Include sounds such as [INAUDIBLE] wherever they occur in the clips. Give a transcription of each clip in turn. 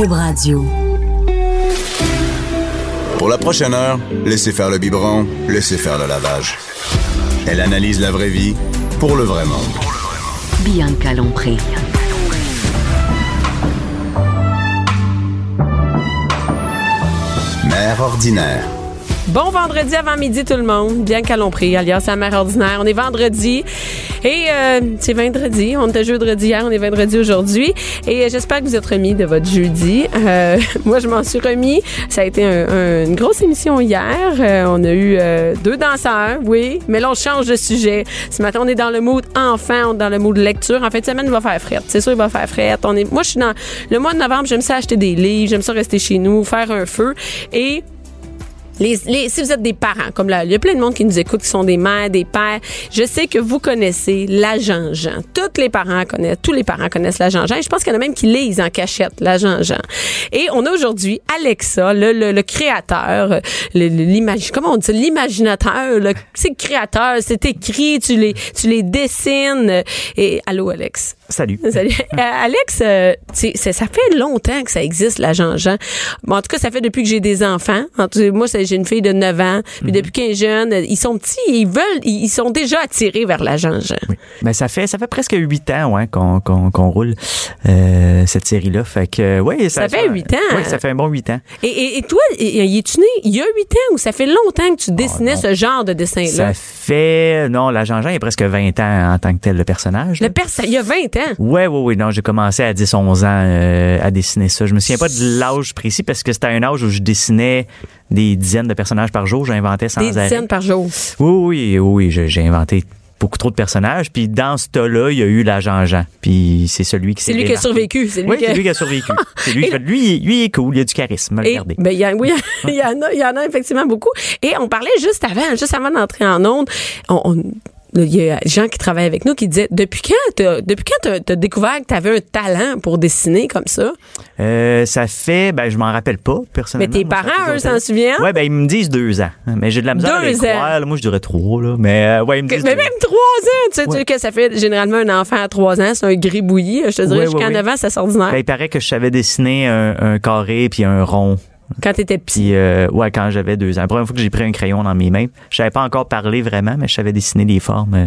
Cube Radio. Pour la prochaine heure, laissez faire le biberon, laissez faire le lavage. Elle analyse la vraie vie pour le vrai monde. Bianca Lompré. Mère ordinaire. Bon vendredi avant midi tout le monde. Bien calompré, alias la mère ordinaire. On est vendredi et euh, c'est vendredi. On était jeudi hier, on est vendredi aujourd'hui. Et euh, j'espère que vous êtes remis de votre jeudi. Euh, [LAUGHS] moi, je m'en suis remis. Ça a été un- un- une grosse émission hier. Euh, on a eu euh, deux danseurs, oui. Mais là, on change de sujet. Ce matin, on est dans le mood enfant, on est dans le mood lecture. En fin de semaine, il va faire frette. C'est sûr, il va faire frette. On est, moi, je suis dans le mois de novembre. J'aime ça acheter des livres. J'aime ça rester chez nous, faire un feu. Et les, les- si vous êtes des parents, comme là, il y a plein de monde qui nous écoute, qui sont des mères, des pères. Je sais que vous connaissez l'agent Jean. Tous les parents connaissent, tous les parents connaissent l'agent Jean. Et je pense qu'il y en a même qui lisent en cachette l'agent Jean. Et on a aujourd'hui Alexa, le, le, le créateur, l'imagi- comment on dit, l'imaginateur, le, c'est créateur, c'est écrit, tu les, tu les dessines. Et allô, Alex? Salut. [LAUGHS] Salut. Euh, Alex, euh, ça fait longtemps que ça existe, l'agent Jean. Bon, en tout cas, ça fait depuis que j'ai des enfants. En tout cas, moi, j'ai une fille de 9 ans. Puis depuis qu'elle est jeune, ils sont petits, ils veulent, ils sont déjà attirés vers l'agent Jean. Ben, ça fait ça fait presque huit ans ouais, qu'on roule euh, cette série-là. Fait que ouais, Ça fait huit ans. Oui, ça fait un bon huit ans. Et, et, et toi, y es-tu né il y a 8 ans ou ça fait longtemps que tu dessinais non. ce genre de dessin-là? Ça fait non, la Jean-Jean il y a presque 20 ans en tant que tel le personnage. Le perso, il y a 20 ans. Ouais, ouais, ouais. Non, j'ai commencé à 10, 11 ans euh, à dessiner ça. Je me souviens pas de l'âge précis parce que c'était un âge où je dessinais des dizaines de personnages par jour. J'inventais sans Des arrêt. dizaines par jour. Oui, oui, oui, j'ai inventé beaucoup trop de personnages. Puis dans ce tas-là, il y a eu la Jean-Jean. Puis c'est celui qui C'est s'est lui qui a survécu. C'est lui Oui, qui a- c'est lui qui a survécu. C'est lui, lui, lui, il est cool, il a du charisme. Et, Regardez. ben, il y a, oui, [LAUGHS] il y en a, il y en a effectivement beaucoup. Et on parlait juste avant, juste avant d'entrer en onde, on, on- il y a des gens qui travaillent avec nous qui disaient depuis quand t'as, depuis quand t'as, t'as découvert que t'avais un talent pour dessiner comme ça? Euh, ça fait, ben, je m'en rappelle pas, Mais personnellement. tes Moi, ça parents eux s'en souviennent? Ouais, ben, ils me disent deux ans. Mais j'ai de la misère à les Deux ans. croire. là. Moi, je dirais trois, là. Mais, euh, ouais, ils me Que- disent mais même trois ans, tu sais, tu que ça fait généralement un enfant à trois ans, c'est un gribouillis. Je te dirais Ouais, jusqu'à ouais, 9 ans, c'est ordinaire. Ben, il paraît que je savais dessiner un, un carré puis un rond. Quand t'étais petit. Puis, euh, ouais, quand j'avais deux ans. La première fois que j'ai pris un crayon dans mes mains, je savais pas encore parler vraiment, mais je savais dessiner des formes, euh,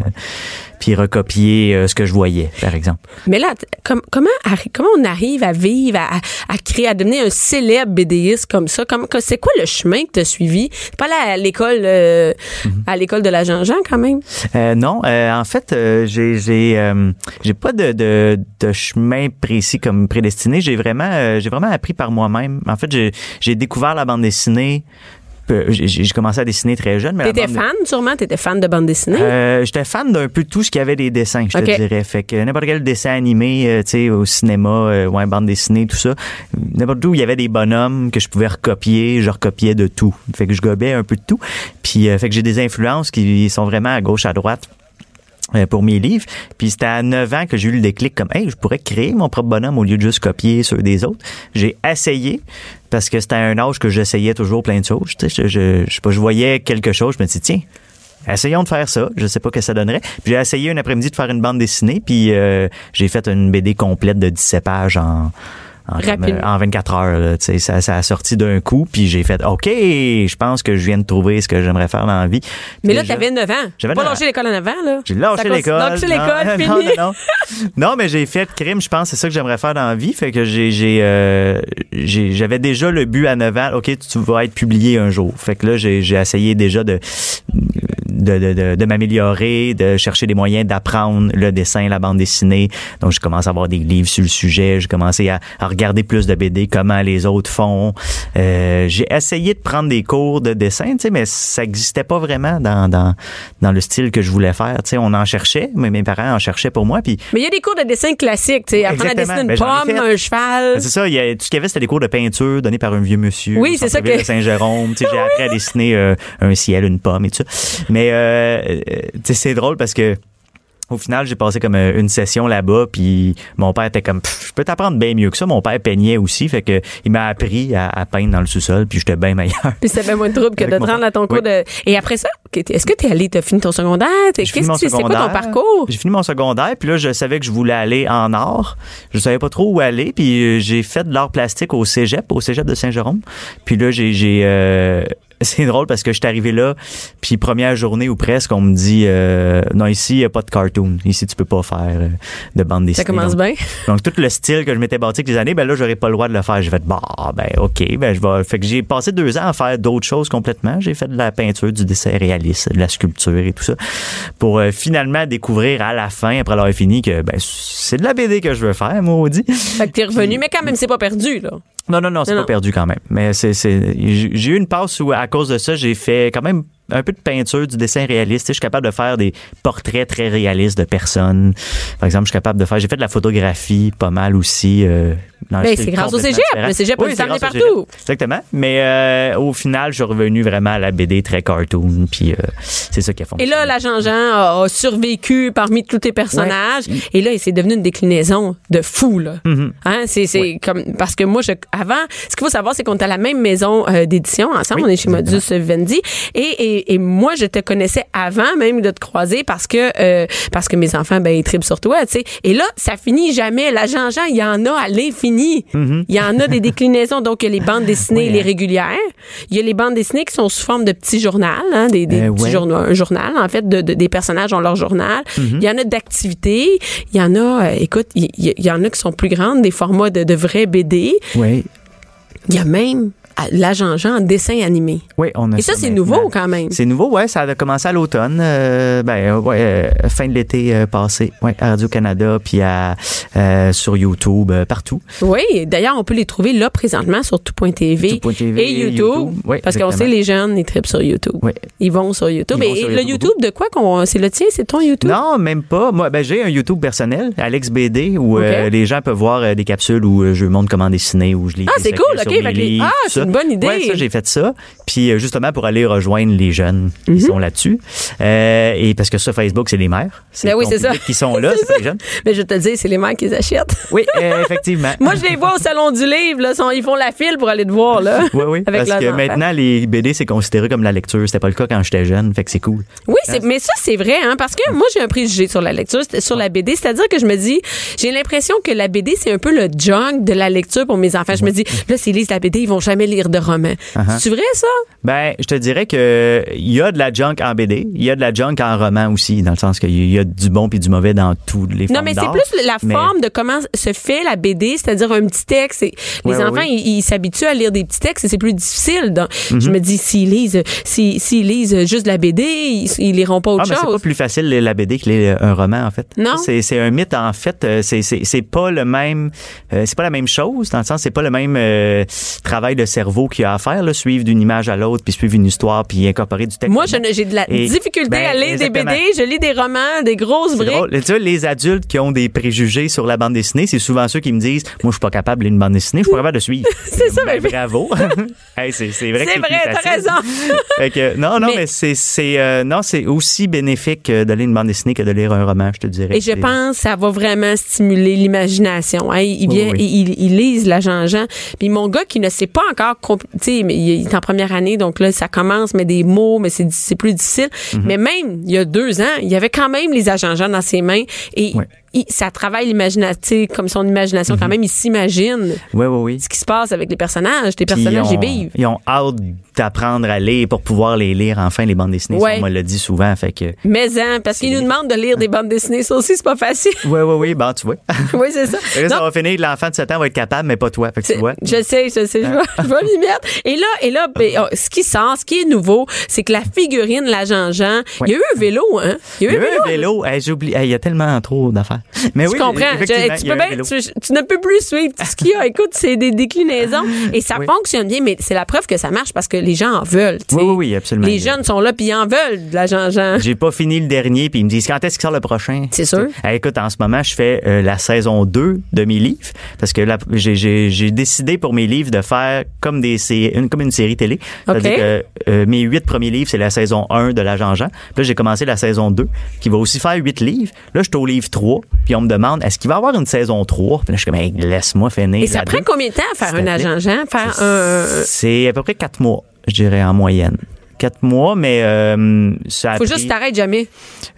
puis recopier euh, ce que je voyais, par exemple. Mais là, com- comment, comment on arrive à vivre, à, à créer, à devenir un célèbre BDiste comme ça? C'est quoi le chemin que tu as suivi? Pas à l'école, euh, Mhm. à l'école de la Jean-Jean quand même? Euh, non, en fait, j'ai j'ai pas de, de de chemin précis comme prédestiné. J'ai vraiment j'ai vraiment appris par moi-même. En fait, j'ai découvert la bande dessinée. J'ai commencé à dessiner très jeune. T'étais bande- fan, sûrement? T'étais fan de bande dessinée? Euh, j'étais fan d'un peu tout ce qui avait des dessins, je te dirais. Fait que n'importe quel dessin animé, euh, tu sais, au cinéma, euh, ouais, bande dessinée, tout ça. N'importe où il y avait des bonhommes que je pouvais recopier, je recopiais de tout. Fait que je gobais un peu de tout. Puis, euh, fait que j'ai des influences qui sont vraiment à gauche, à droite pour mes livres. Puis c'était à 9 ans que j'ai eu le déclic comme hey, je pourrais créer mon propre bonhomme au lieu de juste copier ceux des autres. J'ai essayé parce que c'était un âge que j'essayais toujours plein de choses. Je, je, je pas, je voyais quelque chose, je me dis tiens, essayons de faire ça. Je sais pas que ça donnerait. Puis j'ai essayé un après-midi de faire une bande dessinée, puis euh, j'ai fait une BD complète de 17 pages en en, comme, Rapidement. euh, en 24 heures. là, tu ça, ça a sorti d'un coup, puis j'ai fait OK, je pense que je viens de trouver ce que j'aimerais faire dans la vie. Mais là, Déjà- t'avais 9 ans. J'avais Pas 9 ans. lâché l'école en avant, là. j'ai lâché l'école. lâché l'école, non, [LAUGHS] fini. Non, non, non. Non, mais j'ai fait crime, je pense, c'est ça que j'aimerais faire dans la vie. Fait que j'ai, j'ai, euh, j'ai- j'avais déjà le but à 9 ans. OK, tu vas être publié un jour. Fait que là, j'ai, j'ai essayé déjà de, de, de, de, de m'améliorer, de chercher des moyens d'apprendre le dessin, la bande dessinée. Donc, je commence à avoir des livres sur le sujet. J'ai commencé à, à regarder plus de BD, comment les autres font. Euh, j'ai essayé de prendre des cours de dessin, tu sais, mais ça n'existait pas vraiment dans, dans, dans le style que je voulais faire. Tu sais, on en cherchait, mais mes parents en cherchaient pour moi. Puis Mais il y a des cours de dessin classiques, tu sais. Apprendre à dessiner une Ben, pomme, un cheval. Ben, C'est ça, y a, tout ce qu'il y avait, c'était des cours de peinture donnés par un vieux monsieur. Oui, c'est ça que- de Saint-Jérôme. Tu sais, J'ai [LAUGHS] appris à dessiner euh, un ciel, une pomme et tout ça. Mais euh, euh, c'est drôle parce que Au final, j'ai passé comme euh, une session là-bas, puis mon père était comme, je peux t'apprendre bien mieux que ça. Mon père peignait aussi, fait que il m'a appris à, à peindre dans le sous-sol, puis j'étais bien meilleur. Puis ça fait moins de trouble que [LAUGHS] de te rendre à ton cours Oui. de. Et après ça, est-ce que tu es allé, tu as fini ton secondaire? Qu'est-ce que tu- c'est quoi ton parcours? J'ai fini mon secondaire, puis là, je savais que je voulais aller en art. Je savais pas trop où aller, puis euh, j'ai fait de l'art plastique au cégep, au cégep de Saint-Jérôme. Puis là, j'ai... j'ai euh, [LAUGHS] c'est drôle parce que je suis arrivé là, puis première journée ou presque, on me dit euh, non ici il y a pas de cartoon, ici tu peux pas faire euh, de bande dessinée. Ça commence Donc, bien? [LAUGHS] donc, tout le style que je m'étais bâti avec les années, ben là, j'aurais pas le droit de le faire. J'ai fait, bah, ben, OK, ben, je vais. Fait que j'ai passé deux ans à faire d'autres choses complètement. J'ai fait de la peinture, du dessin réaliste, de la sculpture et tout ça. Pour euh, finalement découvrir à la fin, après l'avoir fini, que, ben, c'est de la BD que je veux faire, maudit. Fait que t'es revenu, mais quand même, c'est pas perdu, là. Non, non, non, c'est pas non. perdu quand même. Mais c'est, j'ai eu une passe où, à cause de ça, j'ai fait quand même un peu de peinture, du dessin réaliste. Je suis capable de faire des portraits très réalistes de personnes. Par exemple, je suis capable de faire. J'ai fait de la photographie pas mal aussi. Euh, Ben, c'est grâce au cégep. différent. Le cégep peut Oui, au partout. Exactement. Mais euh, au final, je suis revenu vraiment à la BD très cartoon. Puis euh, c'est ça qui a Et fonctionné. là, l'agent Jean a, a survécu parmi tous tes personnages. Et là, c'est devenu une déclinaison de fou, là. Mm-hmm. Hein, c'est, c'est comme, parce que moi, je, avant, ce qu'il faut savoir, c'est qu'on est à la même maison euh, d'édition ensemble. Oui, on est chez exactement. Modus Vendi. Et, et, et moi, je te connaissais avant même de te croiser parce que, parce que mes enfants, ben, ils tripent sur toi, sais. Et là, ça finit jamais. L'agent Jean, il y en a à l'infini. Il y en a des [LAUGHS] déclinaisons. Donc, il y a les bandes dessinées, Mm-hmm. Oui, les régulières. Il y a les bandes dessinées qui sont sous forme de petits journaux, hein, des, des Euh, petits ouais. journaux, un journal, en fait, de, de- des personnages ont leur journal. Mm-hmm. Il y en a d'activités. Il y en a, euh, écoute, il il y, en a qui sont plus grandes, des formats de, de vrais BD. Oui. Il y a même à- l'agent Jean en dessin animé. Oui, on a Et ça, c'est nouveau quand même. C'est nouveau, ouais. Ça a commencé à l'automne, euh, ben euh, ouais, euh, fin de l'été euh, passé, ouais, à Radio Canada, puis à sur YouTube, partout. Oui, d'ailleurs, on peut les trouver là présentement sur tout.tv et YouTube. YouTube. Oui, parce qu'on sait les jeunes, ils tripent sur YouTube. Oui. Ils vont sur YouTube. Vont et sur le YouTube YouTube de quoi qu'on c'est le tien, c'est ton YouTube? Non, même pas. Moi, ben j'ai un YouTube personnel, Alex BD, où les gens peuvent voir des capsules où je montre comment dessiner, où je lis. Ah, c'est cool, ok. les- ah, c'est. Une bonne idée. Ouais, ça, j'ai fait ça. Puis euh, justement pour aller rejoindre les jeunes Mhm. qui sont là-dessus. Euh, et parce que ça, Facebook, c'est les mères. C'est Ben oui, c'est ça. qui sont là, [LAUGHS] c'est les jeunes. Mais je vais te le dire, c'est les mères qui les achètent. Oui, euh, effectivement. [LAUGHS] Moi, je les vois au salon du livre, là, ils font la file pour aller te voir, là. [LAUGHS] Oui, oui. Avec parce que enfants. maintenant, les BD, c'est considéré comme la lecture. C'était pas le cas quand j'étais jeune, fait que c'est cool. Oui, c'est, mais ça, c'est vrai, hein, parce que moi, j'ai un préjugé sur la lecture, c'est- sur la BD. C'est-à-dire que je me dis, j'ai l'impression que la BD, c'est un peu le junk de la lecture pour mes enfants. Je me dis, là, s'ils lisent la BD, ils vont jamais lire de romans. Uh-huh. C'est vrai, ça? Ben, je te dirais que il y a de la junk en BD, il y a de la junk en roman aussi, dans le sens qu'il y a du bon puis du mauvais dans tous les Non, formes mais c'est plus la Mais- forme de comment se fait la BD, c'est-à-dire un petit texte. Et les Ouais, enfants, ouais. ils ils s'habituent à lire des petits textes et c'est plus difficile. Donc, Mhm. Je me dis, s'ils lisent, s'ils, lisent juste la BD, ils, ils liront pas autre Ah, mais c'est chose. pas plus facile la BD que les- un roman en fait. Non. C'est un mythe en fait. Euh, C'est pas le même. euh, c'est pas la même chose dans le sens c'est pas le même euh, travail de cerveau qu'il y a à faire là, suivre d'une image à l'autre puis suivre une histoire puis incorporer du texte. Moi, j'ai de la Et- difficulté ben, à lire des. BD. Je lis des romans, des grosses briques. drôle. Tu vois, les adultes qui ont des préjugés sur la bande dessinée, c'est souvent ceux qui me disent Moi, je suis pas capable de lire une bande dessinée, je suis pas capable de suivre. [LAUGHS] C'est ça, Ben, mais- bravo. [LAUGHS] [LAUGHS] Hey, c'est vrai que C'est vrai, t'as raison. Fait que, non, non, Mais- mais, c'est euh, non, c'est aussi bénéfique euh, de lire une bande dessinée que de lire un roman, je te dirais. Et je pense que ça va vraiment stimuler l'imagination. Hein. Il, Oui, vient, oui. il, il- il lise la Jean-Jean. Puis mon gars qui ne sait pas encore, mais il est en première année, donc là, ça commence, mais des mots, mais c'est plus difficile. Mhm. Mais même, il y a deux ans, il y avait quand même les agents Jean dans ses mains et Ouais. Il- ça travaille l'imagination, comme son imagination Mhm. quand même, il s'imagine Oui, oui, oui. ce qui se passe avec les personnages. Tes personnages, ils ils ont, vivent. ils ont hâte d'apprendre à lire pour pouvoir les lire enfin les bandes dessinées. Ouais. Ça, on me l'a dit souvent, fait que. Mais hein, parce qu'ils nous demandent de lire des bandes dessinées, ça aussi, c'est pas facile. Oui, oui, oui, bon, tu vois. [LAUGHS] oui, c'est ça. Là, ça va finir, l'enfant de 7 ans va être capable, mais pas toi. Fait que tu vois. Je sais, je sais, je vais, je vais m'y mettre. Et là, et là, ben, oh, ce qui sort, ce qui est nouveau, c'est que la figurine, la Jean-Jean, il y a eu un vélo, hein? Il y a eu un vélo. un vélo, Hey, j'ai oublié. Hey, Il y a tellement trop d'affaires. [LAUGHS] Mais Je oui, comprends. Je- tu, peux bien- tu, tu ne peux plus suivre tout ce qu'il y a. [LAUGHS] Écoute, c'est des déclinaisons et ça Oui. fonctionne bien, mais c'est la preuve que ça marche parce que les gens en veulent. tu. Oui, oui, oui, absolument. Les jeunes sont là puis ils en veulent de la Jean-Jean. J'ai pas fini le dernier, puis ils me disent quand est-ce qu'il sort le prochain? C'est sûr. Écoute, en ce moment, je fais euh, la saison 2 de mes livres parce que j'ai- décidé pour mes livres de faire comme des une, comme une série télé. C'est-à-dire que euh, mes huit premiers livres, c'est la saison 1 de la Jean-Jean. Puis Là, j'ai commencé la saison 2 qui va aussi faire huit livres. Là, je suis au livre 3, puis on me demande est-ce qu'il va y avoir une saison 3 Puis là, je suis comme Hey, laisse-moi finir. Et ça prend deux. combien de temps à faire un agent Jean? Faire un. C'est à peu près quatre mois, je dirais, en moyenne. Quatre mois, mais euh, ça Faut pris- juste t'arrêtes jamais.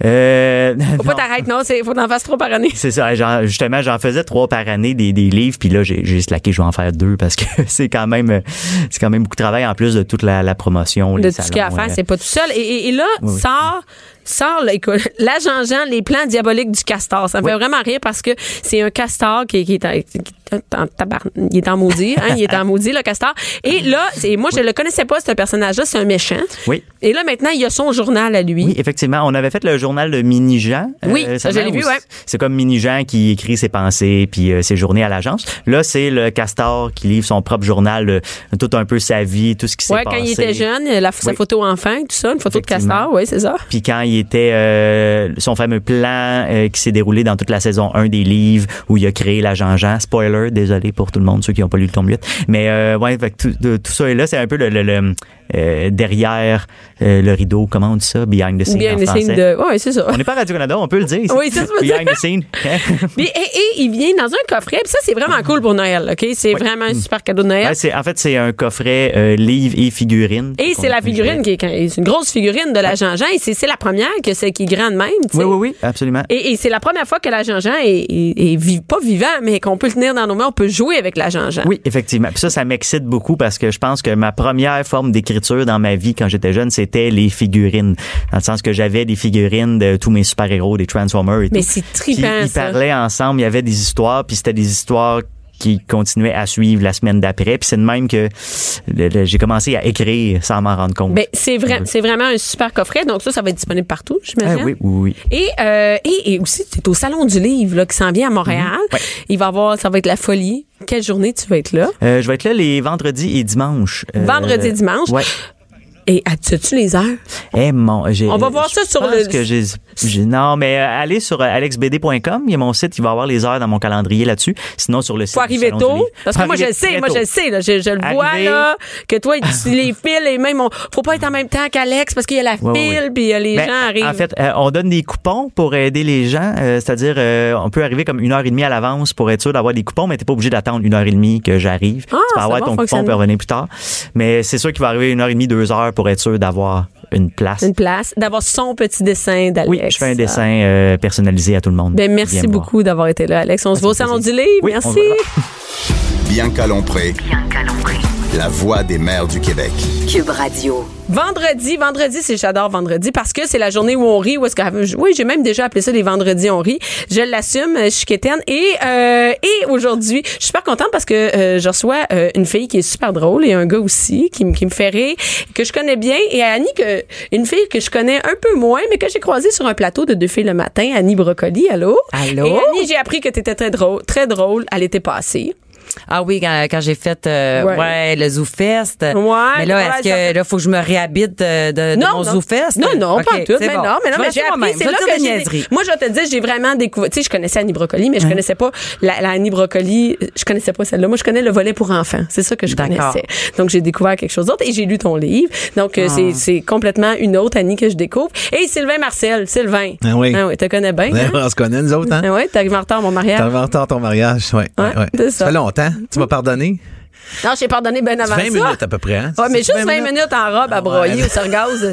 Euh, Faut pas [LAUGHS] t'arrêter, non. c'est- Faut t'en faire trois par année. C'est ça. justement, j'en faisais trois par année des, des livres, puis là, j'ai j'ai slacké, je vais en faire deux parce que [LAUGHS] c'est quand même c'est quand même beaucoup de travail en plus de toute la, la promotion, De les tout ce qu'il y a à faire, euh, c'est pas tout seul. Et, et- et là, Oui, oui. sort. Sort, écoute, la Jean-Jean, les plans diaboliques du castor. Ça me Oui. fait vraiment rire parce que c'est un castor qui, qui est en, qui est en tabarn- il est en maudit, hein, il est en maudit, le castor. Et là, c'est, moi, je le connaissais pas, ce personnage-là, c'est un méchant. Oui. Et là, maintenant, il a son journal à lui. Oui, effectivement. On avait fait le journal de Mini-Jean. Oui, ça, je l'ai vu, ouais. C'est comme Mini-Jean qui écrit ses pensées puis euh, ses journées à l'agence. Là, c'est le Castor qui livre son propre journal, euh, tout un peu sa vie, tout ce qui s'est Ouais, passé. quand il était jeune, la, sa Oui. photo enfant, tout ça, une photo de castor, oui, c'est ça. Puis quand il était euh, son fameux plan euh, qui s'est déroulé dans toute la saison 1 des livres où il a créé la Jean-Jean. Spoiler, désolé pour tout le monde, ceux qui n'ont pas lu le tome 8. Mais euh, ouais, fait tout, de- tout ça est là. C'est un peu le, le- le, euh, derrière le rideau. Comment on dit ça? Behind the scene Bien en de. Oui, c'est ça. On n'est pas Radio-Canada, on peut le dire. Oui, ça se peut Behind the scene. [LAUGHS] Et, et il vient dans un coffret, puis ça, c'est vraiment cool pour Noël, OK? C'est vraiment un super cadeau de Noël. Ouais, c'est, en fait, c'est un coffret livre et figurine. Et c'est la figurine qui est, est une grosse figurine de la Jean-Jean et c'est c'est la première que c'est qui est grande même. Oui, oui, oui, absolument. Et, et c'est la première fois que la Jean-Jean est, est, est pas vivant, mais qu'on peut le tenir dans nos mains, on peut jouer avec la Jean-Jean. Oui, effectivement. Puis ça, ça m'excite beaucoup parce que je pense que ma première forme d'écriture dans ma vie quand j'étais jeune, c'était les figurines. Dans le sens que j'avais des figurines de tous mes super-héros, des Transformers et Mais tout. c'est Puis trippant, ils parlaient ensemble, il y avait des histoires, puis c'était des histoires qui continuaient à suivre la semaine d'après. Puis c'est de même que j'ai commencé à écrire sans m'en rendre compte. Ben, c'est vrai, c'est vraiment un super coffret. Donc ça, ça va être disponible partout, Ah j'imagine. oui, oui, oui. Et, euh, et, et aussi, c'est au Salon du Livre là, qui s'en vient à Montréal. Mhm. Ouais. Il va avoir, ça va être la folie. Quelle journée tu vas être là? Euh, je vais être là les vendredis et dimanches. Euh, Vendredi et dimanche. Ouais. Et as-tu les heures? Eh mon, j'ai- On va voir ça sur le- que j'ai- j'ai- non, mais euh, allez sur euh, alexbd.com, il y a mon site, il va avoir les heures dans mon calendrier là-dessus. Sinon sur le site. Faut arriver tôt. Parce que moi, je le sais, moi, je le sais, là. Je, je le vois, là, que toi, tu [LAUGHS] les files et même, on, faut pas être en même temps qu'Alex parce qu'il y a la Ouais, file ouais. puis euh, les Ben, gens arrivent. En fait, euh, on donne des coupons pour aider les gens, c'est-à-dire on peut arriver comme une heure et demie à l'avance pour être sûr d'avoir des coupons, mais t'es pas obligé d'attendre une heure et demie que j'arrive. Ah, tu peux avoir ton coupon peut revenir plus tard. Mais c'est sûr qu'il va arriver une heure et demie, deux heures pour être sûr d'avoir une place. une place, d'avoir son petit dessin d'Alex. Oui, je fais un dessin euh, personnalisé à tout le monde. Ben, merci beaucoup d'avoir été là, Alex. On se voit au Salon du Livre. Oui, merci. va. Bianca Lompré, Bianca Lompré. La voix des mères du Québec. Cube Radio. Vendredi, vendredi, c'est j'adore vendredi parce que c'est la journée où on rit. Où est-ce que oui, j'ai même déjà appelé ça les vendredis on rit. Je l'assume, je suis quétaine. Et euh, et aujourd'hui, je suis super contente parce que euh, je reçois euh, une fille qui est super drôle et un gars aussi qui, me- qui me fait rire, que je connais bien et Annie que une fille que je connais un peu moins mais que j'ai croisée sur un plateau de deux filles le matin, Annie Brocoli. Allô? Allô? Et Annie, j'ai appris que tu étais très drôle, très drôle à l'été passé. Ah oui, quand, quand j'ai fait euh, Ouais. ouais. le ZooFest. Ouais, Mais là, est-ce que là, faut que je me réhabite de, de, de non, mon non. ZooFest? Non, non, Ok, pas en tout. c'est Mais bon. non, mais non, Je mais j'ai appris, c'est là que j'ai. Moi, je vais te dire, j'ai vraiment découvert. Tu sais, je connaissais Annie Brocoli, mais je connaissais pas la, la Annie Brocoli. Je connaissais pas celle-là. Moi, je connais le volet pour enfants. C'est ça que je connaissais. Donc, j'ai découvert quelque chose d'autre et j'ai lu ton livre. Donc, euh, c'est, c'est complètement une autre Annie que je découvre. Et Sylvain Marcel. Sylvain. Ah oui. Ah oui, tu connais bien. Hein? on se connaît, nous autres, hein? Ah ouais, t'es arrivé en retard mon mariage. T'as inventé ton mariage. Ouais, ouais, c'est ça. fait longtemps. Tu m'as pardonné? Non, j'ai pardonné bien avant 20 ça. minutes à peu près, hein? Ouais, mais juste 20 minutes? en robe à broyer [LAUGHS] Ouais. au Sargaz.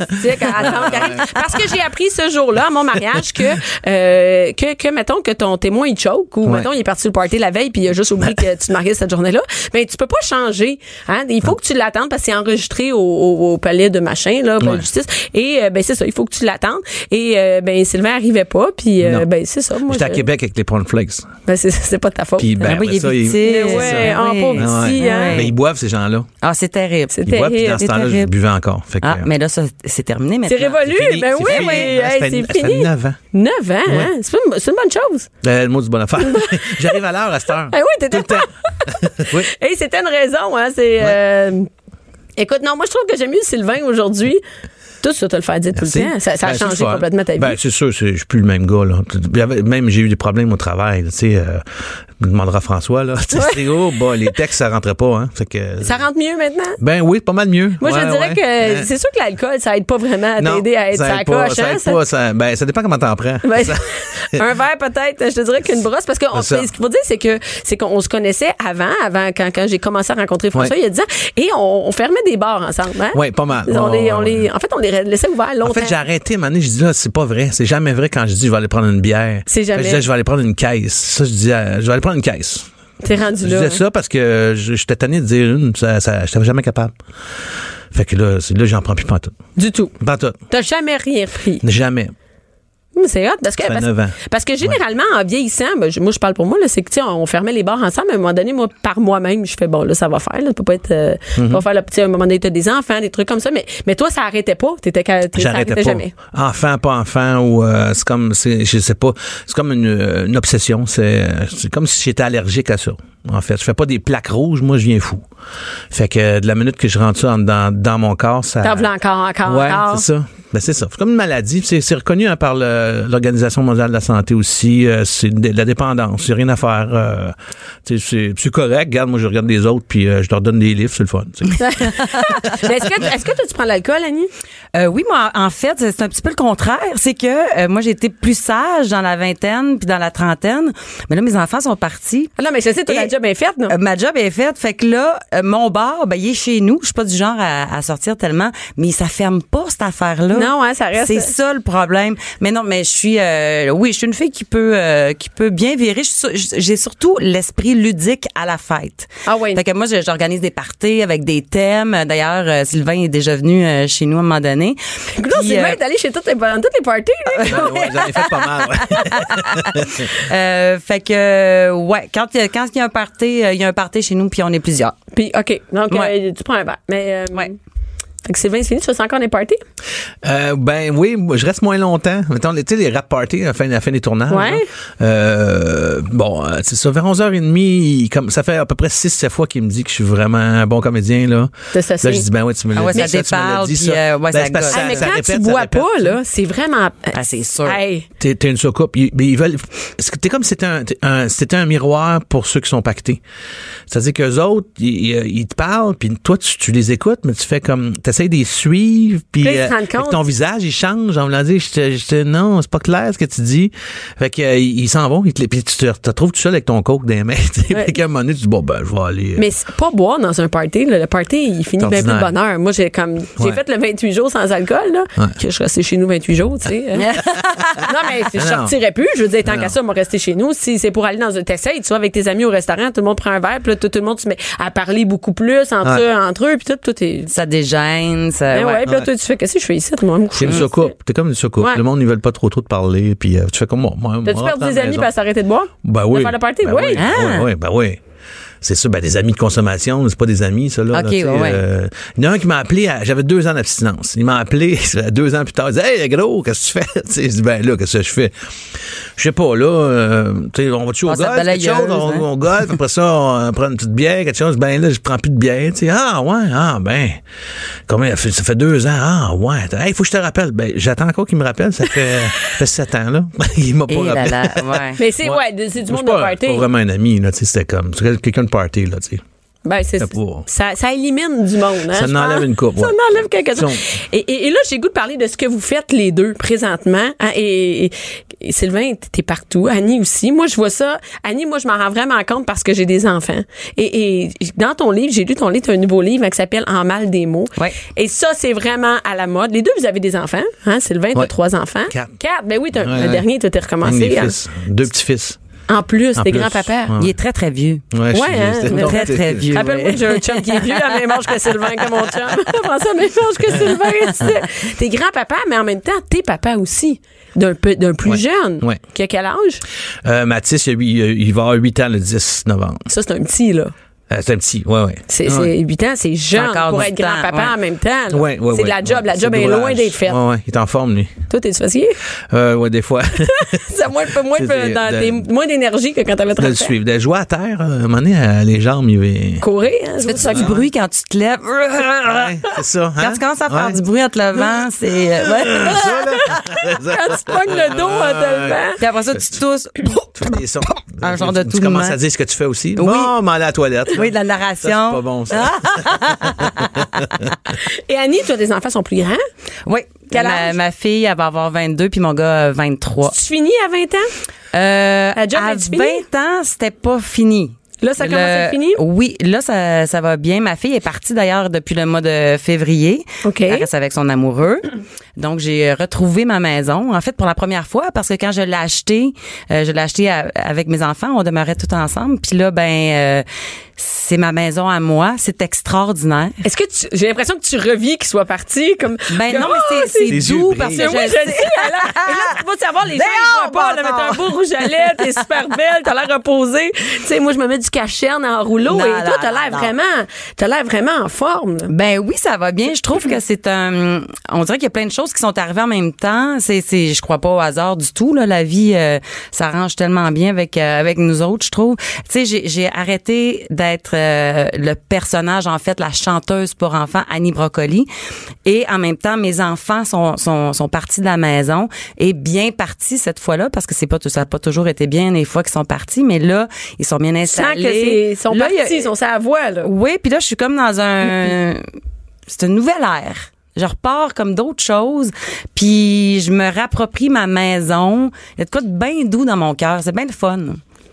Parce que j'ai appris ce jour-là, à mon mariage, que, euh, que, que, mettons, que ton témoin, il choke, ou, Ouais. mettons, il est parti le party la veille, puis il a juste oublié que tu te mariais cette journée-là. Ben, tu peux pas changer, hein? Il faut que tu l'attendes parce que c'est enregistré au, au, au palais de machin, là, au palais de justice. Et, euh, ben, c'est ça, il faut que tu l'attendes. Et, euh, ben, Sylvain arrivait pas, puis, euh, ben, c'est ça. J'étais à Québec avec les cornflakes. Ben, c'est, pas de ta faute. Puis, ben, Ah oui, il après est ça, il- petit. Mais ouais, ça, en oui. pauvre Ah petit, ouais. Hein? Mais ils boivent, ces gens-là. Ah, c'est terrible. C'est Ils boivent, puis dans terrible. ce temps-là, je terrible. buvais encore. Fait que, Ah, mais là, ça, c'est terminé maintenant. C'est révolu. c'est fini, ben oui, oui. Ça c'est ça fait fini. 9 ans. 9 ans, hein? C'est une, c'est une bonne chose. Euh, le mot du bon affaire. [LAUGHS] J'arrive à l'heure à cette heure. Ah oui, t'étais Tout le temps. [LAUGHS] oui. Hey, c'était une raison, hein. C'est. euh, Écoute, non, moi, je trouve que j'aime mieux Sylvain aujourd'hui. Tout ça, te le faire dire tout le temps. Ça, ça a Ben, changé complètement ta vie. Ben, c'est sûr, c'est- je suis plus le même gars. Là. Même j'ai eu des problèmes au travail. Tu sais, euh, me demandera François. Là. [LAUGHS] Oh, bah, les textes, ça rentrait pas. Hein. Fait que, ça rentre mieux maintenant? Ben oui, pas mal mieux. Moi, je Ouais, dirais ouais. que Euh, c'est sûr que l'alcool, ça aide pas vraiment à t'aider à être ça sa aide pas, coche. ça hein, ça- pas, ça- ben, ça dépend comment t'en prends. Ben, Ça- [LAUGHS] un verre peut-être, je te dirais qu'une brosse parce que on- ça. ce qu'il faut dire c'est que c'est qu'on se connaissait avant avant quand, quand j'ai commencé à rencontrer François il y a 10 ans et on, on fermait des bars ensemble hein? Ouais, pas mal. On les, on les, en fait, on les laissait ouverts longtemps. En fait, j'ai arrêté, donné, je dis là, c'est pas vrai. C'est jamais vrai quand je dis je vais aller prendre une bière. C'est jamais. Je disais, je vais aller prendre une caisse. Ça, je dis, euh, je vais aller prendre une caisse. T'es rendu Je là. disais ça parce que je- j'étais tanné de dire une, ça, ça, j'étais jamais capable. Fait que là, là, j'en prends plus pas tout. Du tout. Pas tout. T'as jamais rien pris. Jamais. Hum, C'est hot parce que parce, parce que généralement en vieillissant, ben, je- moi je parle pour moi là, c'est que tu sais, on fermait les bars ensemble. À un moment donné, moi par moi-même, je fais bon là ça va faire. Là, ça peut pas être, euh, ça va faire le petit. À un moment donné, t'as des enfants, des trucs comme ça. Mais mais toi ça arrêtait pas. T'étais J'arrêtais pas. jamais. Enfant, pas enfant, ou euh, c'est comme, c'est, je sais pas, c'est comme une, une obsession. C'est, c'est comme si j'étais allergique à ça. En fait, je fais pas des plaques rouges, moi je viens fou. Fait que de la minute que je rentre ça dans, dans mon corps, ça. T'en encore, encore, Ouais, encore? c'est ça. Ben, c'est ça. C'est comme une maladie. C'est, c'est reconnu hein, par le- l'Organisation mondiale de la santé aussi. Euh, c'est de la dépendance. C'est rien à faire. Euh, tu sais, c'est, c'est correct. Regarde, moi, je regarde les autres, puis euh, je leur donne des livres. C'est le fun. [LAUGHS] est-ce que, est-ce que toi, tu prends l'alcool, Annie? Euh, oui, moi, en fait, c'est un petit peu le contraire. C'est que euh, moi, j'ai été plus sage dans la vingtaine puis dans la trentaine. Mais là, mes enfants sont partis. Ah non, mais je sais, toi, job est faite, non? Euh, ma job est faite. Fait que là, euh, mon bar, ben, il est chez nous. Je suis pas du genre à, à sortir tellement. Mais ça ferme pas, cette affaire-là. Non, hein, ça reste- C'est ça le problème. Mais non, mais je suis, euh, oui, je suis une fille qui peut, euh, qui peut bien virer. J'ai surtout l'esprit ludique à la fête. Ah oui. Fait que moi, j'organise des parties avec des thèmes. D'ailleurs, euh, Sylvain est déjà venu euh, chez nous à un moment donné. Écoute, Puis, Sylvain euh, est allé chez toutes les, dans toutes les parties, lui. Ouais, j'en ai fait pas mal. ouais. [LAUGHS] euh, fait que, ouais, quand il y a- quand il y a un party, euh, il y a un party chez nous, puis on est plusieurs. Puis, OK. Donc, Ouais. euh, tu prends un verre. Mais, euh, Ouais. Fait que Sylvain, c'est fini. Tu fais encore des parties? Euh, ben oui, moi, je reste moins longtemps. Mettons, tu sais, les rap parties à la fin, à la fin des tournages. Ouais. Euh, bon, euh, c'est ça, vers 11h30, comme, ça fait à peu près 6-7 fois qu'il me dit que je suis vraiment un bon comédien. Là, ça, là je dis, ben oui, tu me l'as Ah ouais, dit. ça tu me dit, puis, ça. euh, ouais, Ben, ça. Ah, mais ça quand répète, tu ça bois répète, pas, là, c'est vraiment. Ah, c'est sûr. Hey. T'es, t'es une soucoupe. Ils, mais ils veulent. T'es comme si c'était un, un- c'était un miroir pour ceux qui sont pactés. C'est-à-dire qu'eux autres, ils, ils- ils te parlent, puis toi, tu, tu les écoutes, mais tu fais comme. T'essayes de les suivre, puis. Euh, ton visage, il change. On me l'a dit, j'étais, j'étais- non, c'est pas clair ce que tu dis. Fait que, euh, ils s'en vont, ils te, puis tu te, te retrouves tout seul avec ton coke dans les mains. [LAUGHS] Ouais. Fait qu'à un moment donné, tu dis, bon, ben, je vais aller. euh, Mais c'est pas boire dans un party. là. Le party, il finit bien plus de bonheur. Moi, j'ai comme j'ai Ouais. fait le 28 jours sans alcool, là, Ouais. que je suis restée chez nous 28 jours, tu sais. hein. [LAUGHS] non, mais je sortirais plus. Je veux dire, tant qu'à ça, moi, rester chez nous. Si c'est pour aller dans un t'essayes, tu vois, avec tes amis au restaurant, tout le monde prend un verre, puis là, tout, tout le monde se met à parler beaucoup plus entre Ouais. eux, entre eux, puis tout, tout est. Ça dégêne, ça. Ben ouais, ouais. puis là, toi, tu fais, qu'est-ce que je fais ici? Tout le monde me T'es une soucoupe. T'es comme une soucoupe. Ouais. Le monde, ils veulent pas trop trop te parler, puis euh, tu fais comme moi. moi T'as-tu moi, perdu à des amis maison. parce s'arrêter de boire? Ben oui. De faire le party? Ben Oui. oui. Ah. Ben oui, ben oui. C'est ça, ben des amis de consommation, c'est pas des amis, ça, là. Ok, là, tu sais, ouais, ouais. euh, il y en a un qui m'a appelé, j'avais deux ans d'abstinence. Il m'a appelé [LAUGHS] deux ans plus tard, il dit Hey, gros, qu'est-ce que tu fais? [LAUGHS] Tu sais, je dis, ben là, qu'est-ce que je fais? Je sais pas, là, euh, tu sais, on va-tu au la golf, quelque chose? balayeuse, On, hein? on golf, après ça, on prend une petite bière, quelque chose. Ben là, je prends plus de bière, tu sais. Ah, ouais, ah, ben. Combien? Ça fait, ça fait deux ans. Ah, ouais. Hey, faut que je te rappelle. Ben, j'attends encore qu'il me rappelle. Ça fait, sept ans, là. [LAUGHS] il m'a pas Et là rappelé. là, ouais. Mais c'est, Ouais. ouais, c'est du monde de party. pas vraiment un ami, là, tu sais, c'était comme, quelqu'un de party, là, tu sais. Ben, c'est, ça, ça élimine du monde. Hein, Ça en enlève une coupe, Ça en enlève quelque chose. Et, et, et là, j'ai goût de parler de ce que vous faites les deux présentement. hein, et, et- Sylvain, t'es partout. Annie aussi. Moi, je vois ça. Annie, moi, je m'en rends vraiment compte parce que j'ai des enfants. Et, et dans ton livre, j'ai lu ton livre, t'as un nouveau livre hein, qui s'appelle En mal des mots. Ouais. Et ça, c'est vraiment à la mode. Les deux, vous avez des enfants. Hein, Sylvain, t'as Ouais. trois enfants. Quatre. Quatre. Ben oui, t'as, le dernier, Même recommencé. hein. fils. Deux petits-fils. En plus, t'es grand-papa. Ouais. Il est très, très vieux. Ouais, je Ouais, suis- hein, très, très vieux. Rappelle-moi ouais. que j'ai un chum qui est vieux, à la même âge que Sylvain, comme mon chum. [LAUGHS] François, à la même âge que Sylvain. T'es grand-papa, mais en même temps, t'es papa aussi. D'un peu, d'un plus Ouais. jeune. Ouais. Qui a quel âge? Euh, Mathis, il, il va avoir 8 ans le 10 novembre. Ça, c'est un petit, là. Euh, c'est un petit, ouais, ouais. C'est, Ouais. c'est 8 ans, c'est jeune pour être grand-papa ouais. en même temps. Ouais, ouais, c'est ouais, de la job. ouais. La job C'est est de loin d'être faite. Ouais, ouais, il est en forme, lui. Toi, t'es fatigué? Euh, ouais, des fois. [LAUGHS] Ça a moins, moins, de- de- moins d'énergie que quand t'avais de 30 le ans. suivre. De jouer à terre, euh, à un moment donné, euh, les jambes, il va. Courir, hein, c'est Fais-tu ça. du bruit quand tu te lèves? Ouais, c'est ça. Quand hein? tu commences à faire Ouais. du bruit en te levant, c'est. ouais. [LAUGHS] [LAUGHS] Quand tu pognes le dos en te levant. Puis après ça, tu tousses. Tu fais des sons. Un genre de Tu toulement. commences à dire ce que tu fais aussi. Mais aller à la toilette. Oui, de la Ça, narration. c'est pas bon, ça. [LAUGHS] Et Annie, toi, tes enfants sont plus grands? Oui. Quel ma, âge? ma fille, elle va avoir 22, puis mon gars, euh, 23. Tu finis à 20 ans? Euh, à est-tu 20 finie? ans, c'était pas fini. Là, ça Le- commence à être fini? Oui, là, ça, ça va bien. Ma fille est partie d'ailleurs depuis le mois de février. OK. Elle reste avec son amoureux. Donc, j'ai retrouvé ma maison, en fait, pour la première fois, parce que quand je l'ai acheté, euh, je l'ai acheté à- avec mes enfants, on demeurait tout ensemble. Puis là, ben, euh, c'est ma maison à moi. C'est extraordinaire. Est-ce que tu, j'ai l'impression que tu reviens qu'il soit parti comme. Ben que- non, mais c'est- c'est doux parce que Mais oui, je je sais- là. Et là, savoir, les gens, Dehors, ils voient pas, là, mais t'as un beau rouge à lèvres, t'es super [LAUGHS] belle, t'as l'air reposée. Tu sais, moi, je me mets du cacherne en rouleau Non, et non, toi, t'as l'air vraiment, t'as l'air vraiment en forme, là. Ben oui, ça va bien. Je trouve que c'est un. On dirait qu'il y a plein de choses qui sont arrivées en même temps. C'est, c'est, je crois pas au hasard du tout. Là, la vie euh, s'arrange tellement bien avec euh, avec nous autres, je trouve. Tu sais, j'ai, j'ai arrêté d'être euh, le personnage, en fait, la chanteuse pour enfants Annie Brocoli, et en même temps, mes enfants sont sont, sont partis de la maison et bien partis cette fois-là parce que c'est pas ça a pas toujours été bien les fois qu'ils sont partis, mais là, ils sont bien installés. ils sont Là, y a- partis, ils sont la voie, là. oui, puis là, je suis comme dans un... C'est une nouvelle ère. Je repars comme d'autres choses, puis je me rapproprie ma maison. Il y a de quoi de bien doux dans mon cœur. C'est bien le fun.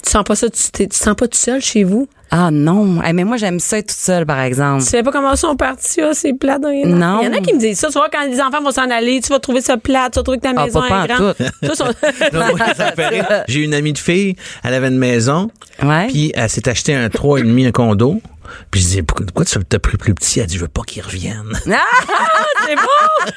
Tu sens pas ça, tu, t'es- tu te sens pas tout seul chez vous? Ah non, Eh, mais moi j'aime ça être toute seule, par exemple. Tu sais pas comment ils sont partis, ah, c'est plat dans les Non. Il y en a qui me disent ça. Tu vois, quand les enfants vont s'en aller, tu vas trouver ça plat, tu vas trouver que ta Ah, maison pas- pas est grande. [LAUGHS] [LAUGHS] J'ai une amie de fille, elle avait une maison, Ouais. puis elle s'est acheté un 3,5, un condo. Puis je disais, pourquoi, tu t'as pris plus petit? Elle dit, je veux pas qu'il revienne. [LAUGHS] c'est bon!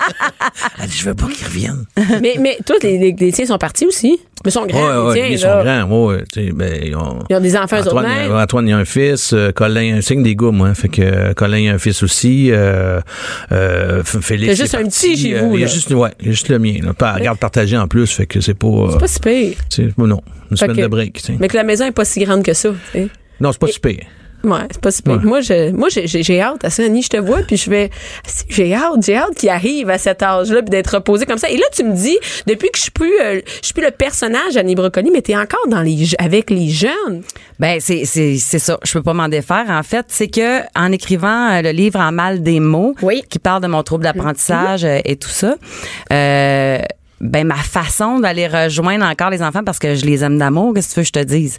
Elle dit, je veux pas qu'il revienne. mais, mais toi, les, les, les tiens sont partis aussi? Mais ils sont grands, Ouais, les tiens, ils sont grands. Ouais, ouais, tu sais, ben, ils ont, Ils ont des enfants, eux autres Antoine, euh, Antoine, il a un fils. euh, Colin, c'est que des gars, moi. Fait que euh, Colin, il a un fils aussi. Euh, euh, Félix. Il y a juste un petit chez vous, Il y a juste, ouais, il y a juste le mien. Là. Pas, garde partagée en plus. Fait que c'est pas. C'est pas si pire. c'est- non, une Fait semaine que- de break. Mais que la maison est pas si grande que ça. tu sais. Non, c'est pas super. Ouais, c'est pas si pire. Ouais. Moi, je, moi, j'ai, j'ai- j'ai hâte à ça, Annie, je te vois, puis je vais, j'ai hâte, j'ai hâte qu'il arrive à cet âge-là, puis d'être reposé comme ça. Et là, tu me dis, depuis que je suis plus, euh, je suis plus le personnage Annie Brocoli, mais t'es encore dans les, avec les jeunes. Ben c'est c'est c'est ça. Je peux pas m'en défaire. En fait, c'est que en écrivant euh, le livre En mal des mots, Oui. qui parle de mon trouble d'apprentissage euh, et tout ça, euh, ben ma façon d'aller rejoindre encore les enfants parce que je les aime d'amour, qu'est-ce que tu veux que je te dise?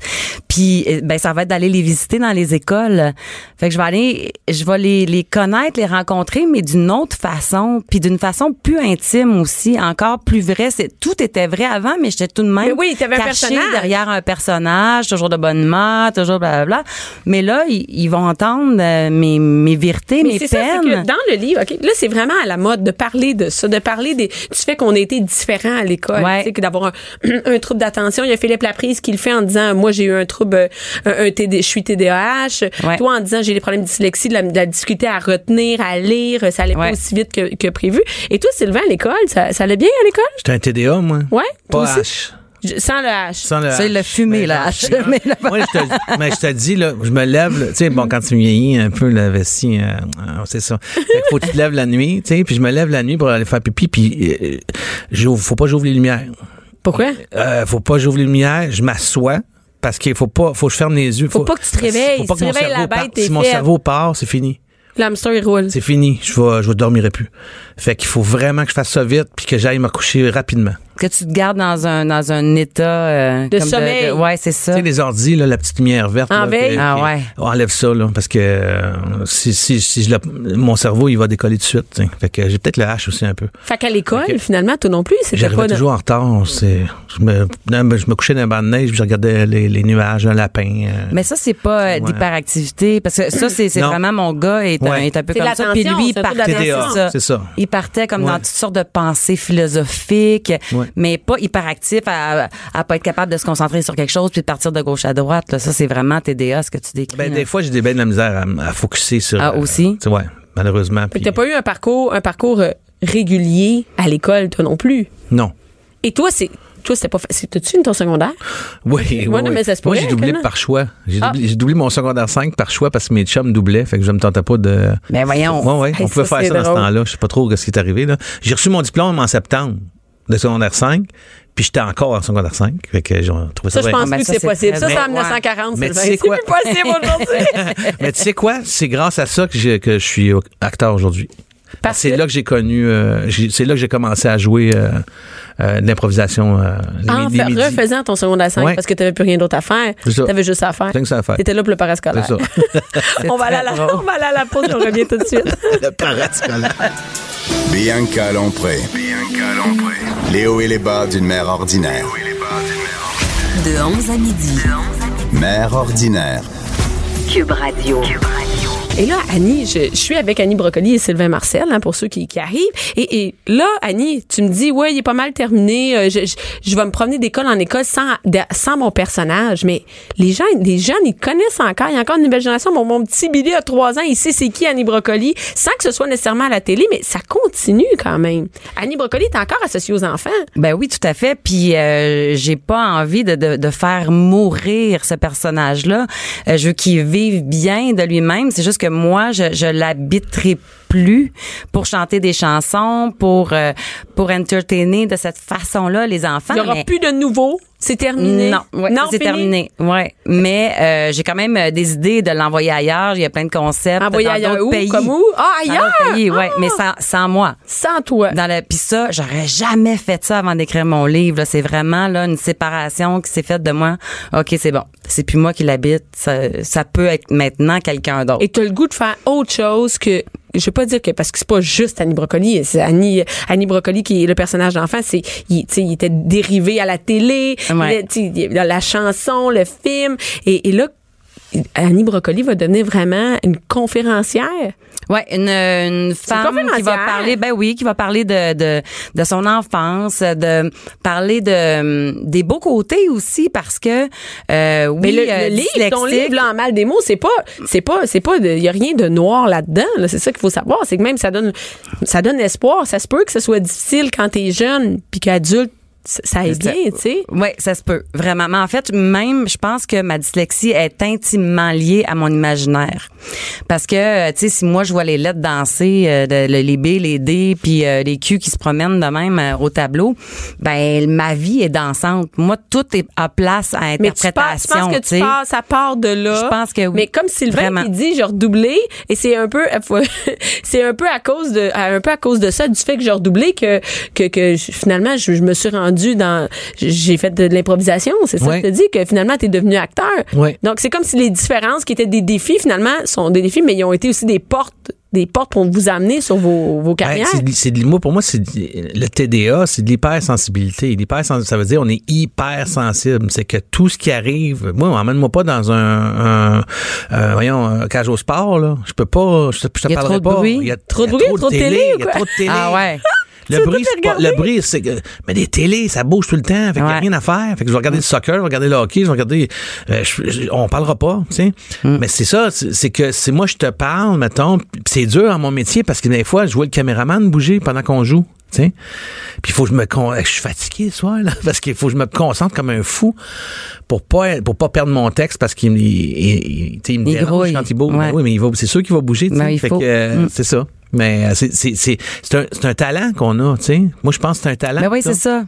Puis euh, ben ça va être d'aller les visiter dans les écoles. Fait que je vais aller je vais les les connaître, les rencontrer mais d'une autre façon, puis d'une façon plus intime aussi, encore plus vrai, c'est tout était vrai avant mais j'étais tout de même Mais oui, t'avais un caché personnage. derrière un personnage, toujours de bonne humeur, toujours blablabla. Mais là, ils, ils vont entendre euh, mes, mes vérités, Mais mes c'est ça, peines. que dans le livre, OK, là, c'est vraiment à la mode de parler de ça, de parler des, du fait qu'on a été différents à l'école. Ouais. Tu sais, que d'avoir un, [CLEARS THROAT] un trouble d'attention. Il y a Philippe Laprise qui le fait en disant, moi, j'ai eu un trouble, euh, un, un TD, je suis TDAH. Ouais. Toi, en disant, j'ai des problèmes de dyslexie, de la, de la difficulté à retenir, à lire, ça allait pas aussi vite que, que prévu. Et toi, Sylvain, à l'école, ça, ça allait bien à l'école? J'étais un TDA, moi. Ouais? Toi Pas aussi? H. Sans le H. Sans le l'a H. fumé, le H. c'est. Mais Moi, je te, mais je te dis, là, je me lève, tu sais, bon, quand tu vieillis un peu, la vessie, euh, euh, c'est ça. Fait faut que tu te lèves la nuit, tu sais, puis je me lève la nuit pour aller faire pipi, puis euh, j'ouvre- faut pas que j'ouvre les lumières. Pourquoi? Euh, faut pas que j'ouvre les lumières, je m'assois. Parce qu'il faut pas, faut que je ferme les yeux. Faut pas que tu te réveilles. Faut pas Si que mon cerveau parte. Si mon cerveau part, c'est fini. L'hamster, il roule. C'est fini. Je vais, je dormirai plus. Fait qu'il faut vraiment que je fasse ça vite puis que j'aille me coucher rapidement. Que tu te gardes dans un dans un état euh, De comme sommeil. ouais, c'est ça. Tu sais, les ordis, là, la petite lumière verte. En là, veille? que- Ah ouais. on enlève ça, là, parce que euh, si, si, si je mon cerveau, il va décoller tout de suite. Fait que j'ai peut-être le H aussi un peu. Fait qu'à l'école, finalement, toi non plus, c'était J'arrivais de- toujours en retard. C'est, je, me, je me couchais dans un banc de neige puis je regardais les, les nuages, un lapin. euh. Mais ça, c'est pas d'hyperactivité. Parce que ça, c'est c'est vraiment mon gars est Ouais. il est un peu C'est comme ça. Puis l'attention, lui, il partait, c'est ça. Il partait comme dans toutes sortes de pensées philosophiques, Ouais. mais pas hyperactif à, à pas être capable de se concentrer sur quelque chose puis de partir de gauche à droite. Là. Ça, c'est vraiment TDA, ce que tu décris. Ben, là. des fois, j'ai des ben de la misère à, à focuser sur. Ah, euh, aussi? tu sais, ouais, malheureusement. Que t'as pas eu un parcours, un parcours euh, régulier à l'école, toi non plus? Non. Et toi, c'est, toi, c'était pas facile. T'as-tu une ton secondaire? Oui, oui, Ouais, non, oui. mais ça se Moi, j'ai doublé par choix. J'ai Ah. doublé, j'ai doublé mon secondaire 5 par choix parce que mes chums doublaient. Fait que je me tentais pas de. Ben voyons. Ouais, ouais, Hey, on pouvait ça, faire ça dans ce drôle. temps-là. Je sais pas trop ce qui est arrivé, là. J'ai reçu mon diplôme en septembre de secondaire 5, puis j'étais encore en secondaire 5. Fait que j'ai trouvé ça, Ça, je pense plus que c'est possible. Ça, c'est en bien. 1940. Mais tu sais c'est quoi? plus possible [LAUGHS] aujourd'hui. Mais tu sais quoi? C'est grâce à ça que, j'ai- que je suis acteur aujourd'hui. Parce C'est que- là que j'ai connu, euh, j'ai- c'est là que j'ai commencé à jouer euh, euh, de l'improvisation. Euh, les En les refaisant ton secondaire 5 Ouais. parce que t'avais plus rien d'autre à faire. C'est ça. T'avais juste ça à faire. C'est que ça à faire. T'étais là pour le parascolaire. C'est ça. [LAUGHS] on, va aller à la, on va aller à la pause et on revient tout de suite. [LAUGHS] Le parascolaire. Bianca Lompré. Les hauts et les bas d'une mère ordinaire. De 11 à midi. Mère ordinaire. Cube Radio. Et là, Annie, je, je suis avec Annie Brocoli et Sylvain Marcel, hein, pour ceux qui, qui arrivent. Et, et là, Annie, tu me dis, ouais, il est pas mal terminé. euh, Je, je, je vais me promener d'école en école sans, sans mon personnage. Mais les gens, les jeunes, ils connaissent encore. Il y a encore une nouvelle génération. Mon, mon petit Billy a trois ans, il sait c'est qui Annie Brocoli, sans que ce soit nécessairement à la télé, mais ça continue quand même. Annie Brocoli est encore associée aux enfants. Ben oui, tout à fait. Puis euh, j'ai pas envie de, de, de faire mourir ce personnage-là. Euh, je veux qu'il vive bien de lui-même. C'est juste que moi, je, je l'habiterai plus pour chanter des chansons, pour euh, pour entertainer de cette façon-là les enfants. Il n'y aura Mais- plus de nouveaux? C'est terminé? Non, ouais, ça, c'est terminé. Ouais, mais euh, j'ai quand même euh, des idées de l'envoyer ailleurs. Il y a plein de concepts Envoyer dans ailleurs d'autres où? pays. Comme où? Ah, Dans ailleurs? pays, ouais, Ah! mais sans, sans moi. Sans toi. Dans le puis ça, j'aurais jamais fait ça avant d'écrire mon livre. C'est vraiment là une séparation qui s'est faite de moi. Ok, c'est bon. C'est plus moi qui l'habite. Ça, ça peut être maintenant quelqu'un d'autre. et tu as le goût de faire autre chose que je veux pas dire que parce que c'est pas juste Annie Brocoli, c'est Annie Annie Brocoli qui est le personnage d'enfant, c'est il, tu sais, il était dérivé à la télé, Ouais. la, la chanson, le film et, et là Annie Brocoli va devenir vraiment une conférencière. Ouais, une, une femme qui va parler, ben oui, qui va parler de, de, de son enfance, de parler de des beaux côtés aussi parce que euh, oui, Mais le, euh, le livre, ton livre là, en mal des mots, c'est pas, c'est pas, c'est pas, il y a rien de noir là-dedans. là. c'est ça qu'il faut savoir, c'est que même ça donne, ça donne espoir. Ça se peut que ce soit difficile quand t'es jeune, puis qu'adulte, ça ça. bien, tu sais. Oui, ça se peut, vraiment. Mais en fait, même, je pense que ma dyslexie est intimement liée à mon imaginaire. Parce que, euh, tu sais, si moi, je vois les lettres danser, euh, de- les B, les D, puis euh, les Q qui se promènent de même euh, au tableau, ben ma vie est dansante. Moi, tout est à place à Mais tu, pars, interprétation, tu penses que tu pars, ça part de là? Je pense que oui. Mais comme Sylvain Vraiment. qui dit, j'ai redoublé, et c'est un peu, [LAUGHS] c'est un peu à cause de, un peu à cause de ça, du fait que j'ai redoublé que, que, que je- finalement, je, je me suis dans, j'ai fait de, l'improvisation. C'est ça Ouais. que je te dis, que finalement, t'es devenu acteur. Ouais. Donc, c'est comme si les différences qui étaient des défis, finalement, sont des défis, mais ils ont été aussi des portes, des portes pour vous amener sur vos, vos carrières. c'est de- c'est de- moi, pour moi, c'est le TDA, c'est de l'hypersensibilité. L'hypersensibilité, ça veut dire on est hypersensible. C'est que tout ce qui arrive, moi, emmène-moi pas dans un, un, un- voyons, un cage au sport, là. Je peux pas, je, te- je te Il y a parlerai trop de pas. bruit. Il y a Trop de bruit, trop de télé, Il y ou a trop de télé. Ah ouais. Le bruit, pas, le bruit, c'est que, mais des télés, ça bouge tout le temps. Fait qu'il y a Ouais. rien à faire. Fait que je vais regarder le soccer, je vais regarder le hockey, je vais regarder, euh, je- je- on parlera pas, tu sais. Mm. Mais c'est ça, c'est que c'est moi, je te parle, mettons, pis c'est dur dans mon métier parce que des fois, je vois le caméraman bouger pendant qu'on joue. Puis il faut que je me con... je suis fatigué ce soir là [LAUGHS] parce qu'il faut que je me concentre comme un fou pour pas pour pas perdre mon texte parce qu'il me il, il, il me dérange quand il bouge. Ouais. Ben oui, mais il va c'est sûr qu'il va bouger. Ben, il fait faut. que euh, Mm. c'est ça. Mais euh, c'est c'est c'est c'est un c'est un talent qu'on a, tu sais. Moi je pense que c'est un talent. Ben oui, c'est ça.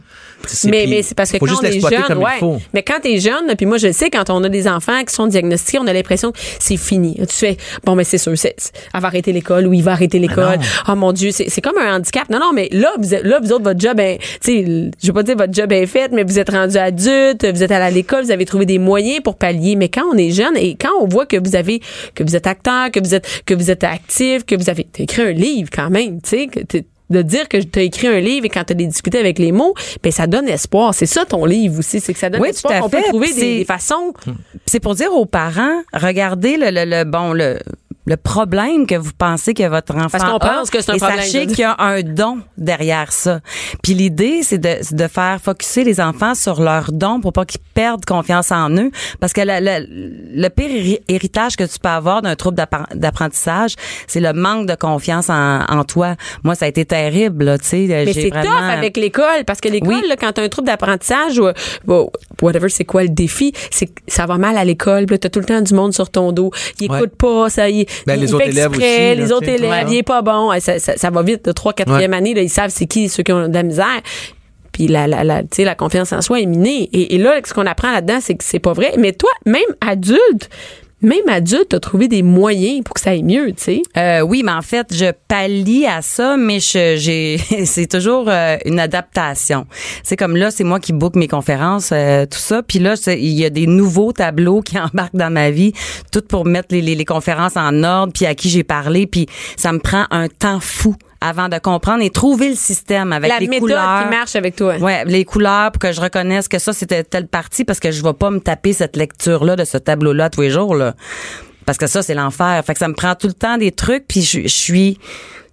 Mais, mais c'est parce que faut quand on est jeune, ouais. Mais quand t'es jeune, puis moi je le sais, quand on a des enfants qui sont diagnostiqués, on a l'impression que c'est fini. Tu fais, bon, mais c'est sûr, elle va arrêter l'école ou il va arrêter l'école. non. Oh mon Dieu, c'est, c'est comme un handicap. Non, non, mais là, vous, êtes- là, vous autres, votre job, est, tu sais, je veux pas dire votre job est fait, mais vous êtes rendu adulte, vous êtes allé à l'école, vous avez trouvé des moyens pour pallier. Mais quand on est jeune et quand on voit que vous avez, que vous êtes acteur, que vous êtes, que vous êtes actif, que vous avez écrit un livre quand même, tu sais, de dire que tu as écrit un livre et quand tu as discuté avec les mots, ben ça donne espoir. C'est ça ton livre aussi, c'est que ça donne Oui, espoir. tout à On peut fait. trouver des, des façons. C'est pour dire aux parents, regardez le, le, le- bon le le problème que vous pensez que votre enfant Parce qu'on a. pense que c'est un et problème, sachez qu'il y a un don derrière ça. Puis l'idée, c'est de, c'est de faire focuser les enfants sur leur don pour pas qu'ils perdent confiance en eux. Parce que le, le- le pire héri- héritage que tu peux avoir d'un trouble d'appren- d'apprentissage, c'est le manque de confiance en, en toi. Moi, ça a été terrible, là, tu sais. Mais j'ai c'est vraiment- tough avec l'école parce que l'école, Oui. là, quand t'as un trouble d'apprentissage ou bon, whatever, c'est quoi le défi, c'est que ça va mal à l'école, puis là, t'as tout le temps du monde sur ton dos. Il Ouais. écoute pas, ça, il, Ben, les autres élèves exprès, aussi, là, les autres élèves, Ouais. il est pas bon. Ça, ça, ça va vite, de 3 4e Ouais. année, là, ils savent c'est qui ceux qui ont de la misère. Puis la, la, la, tu sais, la confiance en soi est minée. Et, et là, ce qu'on apprend là-dedans, c'est que c'est pas vrai. Mais toi, même adulte, même adulte, t'as trouvé des moyens pour que ça aille mieux, tu sais? Euh, oui, mais en fait, je pallie à ça, mais j'ai, [LAUGHS] c'est toujours euh, une adaptation. C'est comme là, c'est moi qui book mes conférences, euh, tout ça. Puis là, il y a des nouveaux tableaux qui [LAUGHS] embarquent dans ma vie, tout pour mettre les, les, les conférences en ordre, puis à qui j'ai parlé. Puis ça me prend un temps fou avant de comprendre et trouver le système avec la les méthode couleurs. qui marche avec toi. Ouais, les couleurs pour que je reconnaisse que ça c'était telle partie parce que je vais pas me taper cette lecture là de ce tableau là tous les jours là. Parce que ça c'est l'enfer. Fait que ça me prend tout le temps des trucs puis je, je suis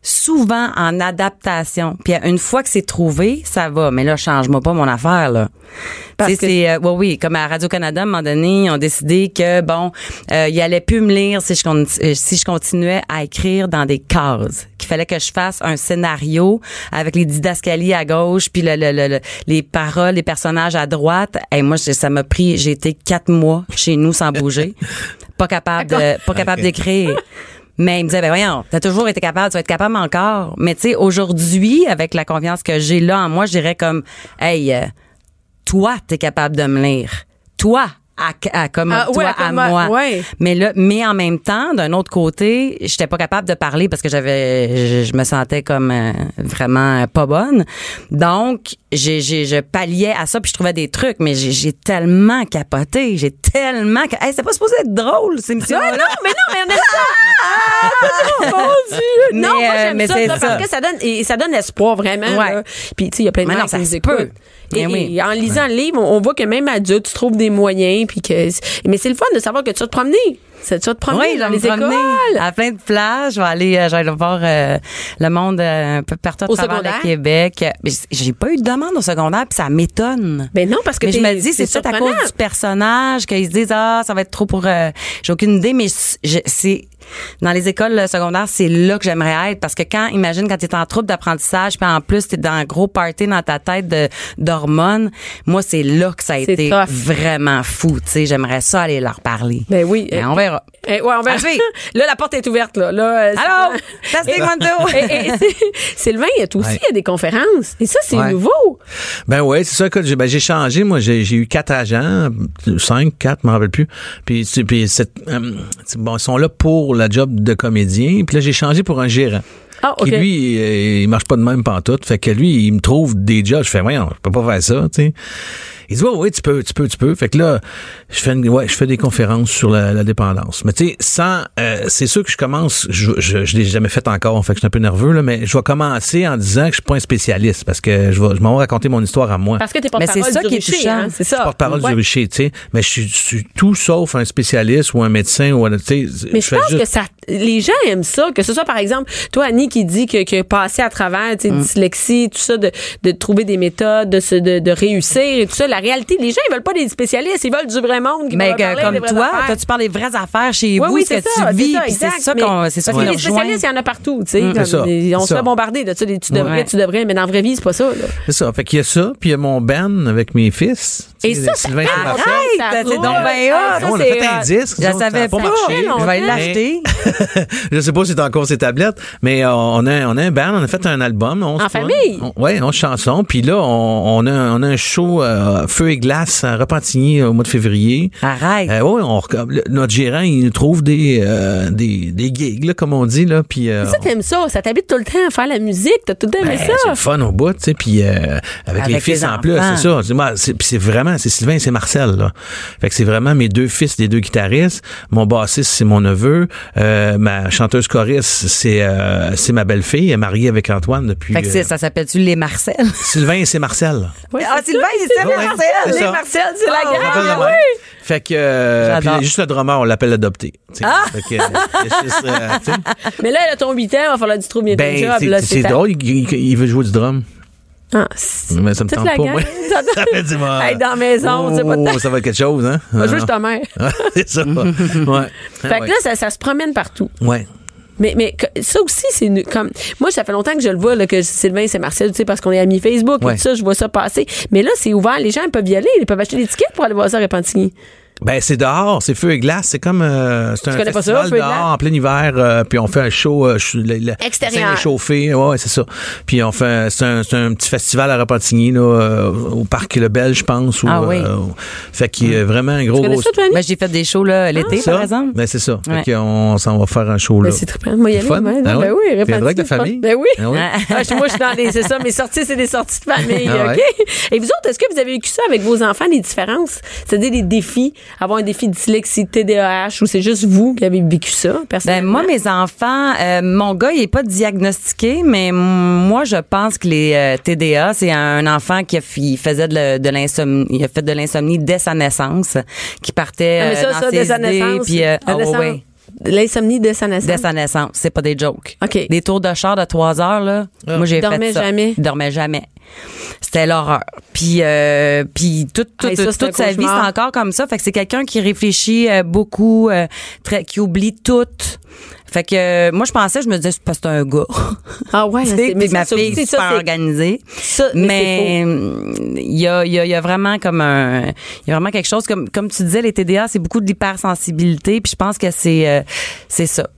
souvent en adaptation. Puis une fois que c'est trouvé, ça va. Mais là, change-moi pas mon affaire là. Parce que- c'est euh, ouais, oui, comme à Radio Canada, à un moment donné, ils ont décidé que bon, euh, il allait plus me lire si je euh, si je continuais à écrire dans des cases. Qu'il fallait que je fasse un scénario avec les didascalies à gauche, puis le, le- le- le- les paroles, les personnages à droite. Et moi, ça m'a pris, j'ai été quatre mois chez nous sans bouger, pas capable de, pas capable d'écrire. Mais il me disait, ben voyons, t'as toujours été capable, tu vas être capable encore. Mais tu sais, aujourd'hui, avec la confiance que j'ai là en moi, je dirais comme, hey, euh, toi, t'es capable de me lire. Toi, à, à- comme Ah, toi ouais, à comme- moi. ouais. Mais là, mais en même temps, d'un autre côté, j'étais pas capable de parler parce que j'avais, je, je me sentais comme euh, vraiment euh, pas bonne. Donc, j'ai, j'ai, je palliais à ça puis je trouvais des trucs, mais j'ai, j'ai tellement capoté, j'ai tellement, hey, c'est pas supposé être drôle, c'est. Ouais, [LAUGHS] non, mais non, mais on aime ça. Ah, mon Dieu. Mais, non, moi, euh, j'aime mais ça, c'est ça, ça. parce que ça donne, et ça donne espoir, vraiment. Ouais. là. Puis, tu sais, il y a plein de gens qui ça nous écoutent. Peut. Et, Mais oui. et en lisant le livre, on, on voit que même adulte, tu trouves des moyens, puis que, mais c'est le fun de savoir que tu vas te promener. C'est- Tu vas te promener Oui, dans les écoles. à plein de plages. Je vais aller, euh, je vais aller voir euh, le monde euh, un peu partout à Au travers le Québec. Mais j'ai pas eu de demande au secondaire, puis ça m'étonne. Ben non, parce que mais je me dis, c'est peut-être à cause du personnage qu'ils se disent ah ça va être trop pour. euh, j'ai aucune idée, mais c'est dans les écoles secondaires, c'est là que j'aimerais être parce que quand imagine quand tu es en trouble d'apprentissage, puis en plus tu es dans un gros party dans ta tête de moi c'est là que ça a été tough. vraiment fou. Tu sais, j'aimerais ça aller leur parler. Ben oui. Mais on verra. Eh, ouais, on verra. [LAUGHS] Là, la porte est ouverte, là. là euh, c'est- Allô? Testing one, [LAUGHS] [LAUGHS] Sylvain, il y a aussi Ouais. il y a des conférences. Et ça, c'est Ouais. nouveau. Ben ouais, c'est ça. Écoute, j'ai ben, j'ai changé. Moi, j'ai eu quatre agents, cinq, quatre, je me rappelle plus. Puis, puis euh, bon, ils sont là pour la job de comédien. Puis là, j'ai changé pour un gérant. Ah. Qui lui, il marche pas de même pantoute. Fait que lui, il me trouve des jobs. Je fais, voyons, je peux pas faire ça, tu sais. Il dit, ouais, oui, tu peux, tu peux, tu peux. Fait que là, je fais, une- ouais, je fais des conférences sur la, la dépendance. Mais tu sais, sans, euh, c'est sûr que je commence, je, je, je l'ai jamais fait encore, fait que je suis un peu nerveux, là, mais je vais commencer en disant que je suis pas un spécialiste parce que je vais, je m'en vais raconter mon histoire à moi. Parce que t'es porte-parole c'est ça du qui Richer, hein, C'est ça. porte-parole Ouais. du Richer, tu sais. Mais je suis, je suis tout sauf un spécialiste ou un médecin ou un, tu sais. Mais je pense juste- que ça, les gens aiment ça, que ce soit par exemple toi Annie qui dit que, que passer à travers, tu sais, Mm. dyslexie, tout ça, de, de trouver des méthodes, de, se, de, de réussir et tout ça. La réalité, les gens ils veulent pas des spécialistes, ils veulent du vrai monde. Qui Mais que, comme toi, toi, tu parles des vraies affaires chez Oui, vous, oui, ce que ça, tu vis, c'est ça, c'est qu'on, c'est ça Parce qui que nous les spécialistes, il y en a partout, tu sais. C'est comme ça, des- On se fait bombarder de ça. Tu devrais, Ouais. tu devrais, mais dans la vraie vie, c'est pas ça. C'est ça. Fait qu'il y a ça, puis il y a mon band avec mes fils. Et ça, c'est donc hot. Ah, ça, on a c'est fait un hot. disque. Je savais pas. Je vais l'acheter. [LAUGHS] je sais pas si c'est encore ses tablettes, mais euh, on a, on a un band, on a fait un album. On En famille? Oui, 11 chansons. Puis là, on, on, a, on a un show euh, Feu et glace à Repentigny au mois de février. Arrête. Euh, ouais, on, le- notre gérant, il nous trouve des, euh, des, des gigs, là, comme on dit. Là, puis, euh, Ça, t'aimes ça. Ça t'habite tout le temps à faire la musique. T'as tout le temps aimé ben, c'est ça. le fun au bout, tu sais, puis euh, avec, les fils les en plus, c'est ça. C'est, c'est, c'est vraiment, c'est Sylvain et c'est Marcel, là. Fait que c'est vraiment mes deux fils, les deux guitaristes. Mon bassiste, c'est mon neveu. Ma chanteuse choriste, c'est euh, c'est ma belle-fille, elle est mariée avec Antoine depuis. Fait que c'est- euh, ça s'appelle-tu les Marcel? Sylvain et c'est Marcel. ah, Sylvain, c'est Ouais, Marcel! c'est. Marcel, c'est la grande. de même. Fait que euh, puis juste le drummer, on l'appelle adopté. sais. Fait que, euh, juste, euh. Mais là, elle a ton 8 ans, il va falloir que tu trouves bien ton ben, job. c'est- drôle, il, il- veut jouer du drum. Ah, Mais ça me tente la pas, moi. [LAUGHS] Ça fait du mal. Hey, dans la maison, c'est pas de Oh, ça va être quelque chose, hein? Va jouer chez ta mère. [LAUGHS] c'est ça. [LAUGHS] ouais. Fait que là, ça, ça se promène partout. ouais. Mais, mais ça aussi, c'est une- comme. Moi, ça fait longtemps que je le vois, là, que Sylvain, c'est Marcel, tu sais, parce qu'on est amis Facebook et Ouais. tout ça, je vois ça passer. Mais là, c'est ouvert. Les gens ils peuvent y aller. Ils peuvent acheter des tickets pour aller voir ça à Repentigny. Ben, c'est dehors, c'est feu et glace. C'est comme. euh, c'est un connais pas ça, festival feu et dehors, glace? en plein hiver, euh, puis on fait un show. Euh, le- le- Extérieur. est ouais, ouais, c'est ça. Puis on fait. C'est un, c'est un petit festival à Repentigny, là, euh, au Parc Le Bel, je pense. ou, Ah oui. fait qu'il y a vraiment un gros. Tu ça? Ben, j'ai fait des shows là, l'été, ça? par exemple. Ben, c'est ça. Ouais. Fait qu'on s'en va faire un show, là. Ben, c'est trippant. Moi, y aller. Ah ben oui, Tu viendras avec Repentigny, famille? Ben oui. Ah oui? Ah, je- moi, je suis dans les. C'est ça, mes sorties, c'est des sorties de famille. Ah [LAUGHS] ouais? OK? Et vous autres, est-ce que vous avez vécu ça avec vos enfants, les différences? C'est-à-dire des défis, avoir un défi de dyslexie, TDAH, ou c'est juste vous qui avez vécu ça, Ben, personnellement? moi, mes enfants, euh, mon gars, il est pas diagnostiqué, mais moi, je pense que les euh, TDA, c'est un enfant qui a, f- il faisait de, l'insomnie, il a fait de l'insomnie dès sa naissance, qui partait Ah, mais ça, dans ça, ses dès sa idées, naissance? puis euh, ah, naissance- ouais. L'insomnie dès sa naissance. Dès sa naissance, c'est pas des jokes. OK. Des tours de char de trois heures là, moi j'ai fait ça. jamais? Il dormait jamais. C'était l'horreur. Puis euh, puis toute toute, Hey, ça, toute sa vie c'est encore comme ça. Fait que c'est quelqu'un qui réfléchit euh, beaucoup, euh, très, qui oublie tout. Fait que euh, moi je pensais, je me disais c'est parce que c'est un gars. Ah ouais, [LAUGHS] c'est- mais ma ça, fille est ça, super c'est- organisée. Ça, mais il y a, y, a, y a vraiment comme un il y a vraiment quelque chose comme comme tu disais les TDA c'est beaucoup de l'hypersensibilité puis je pense que c'est euh, c'est ça.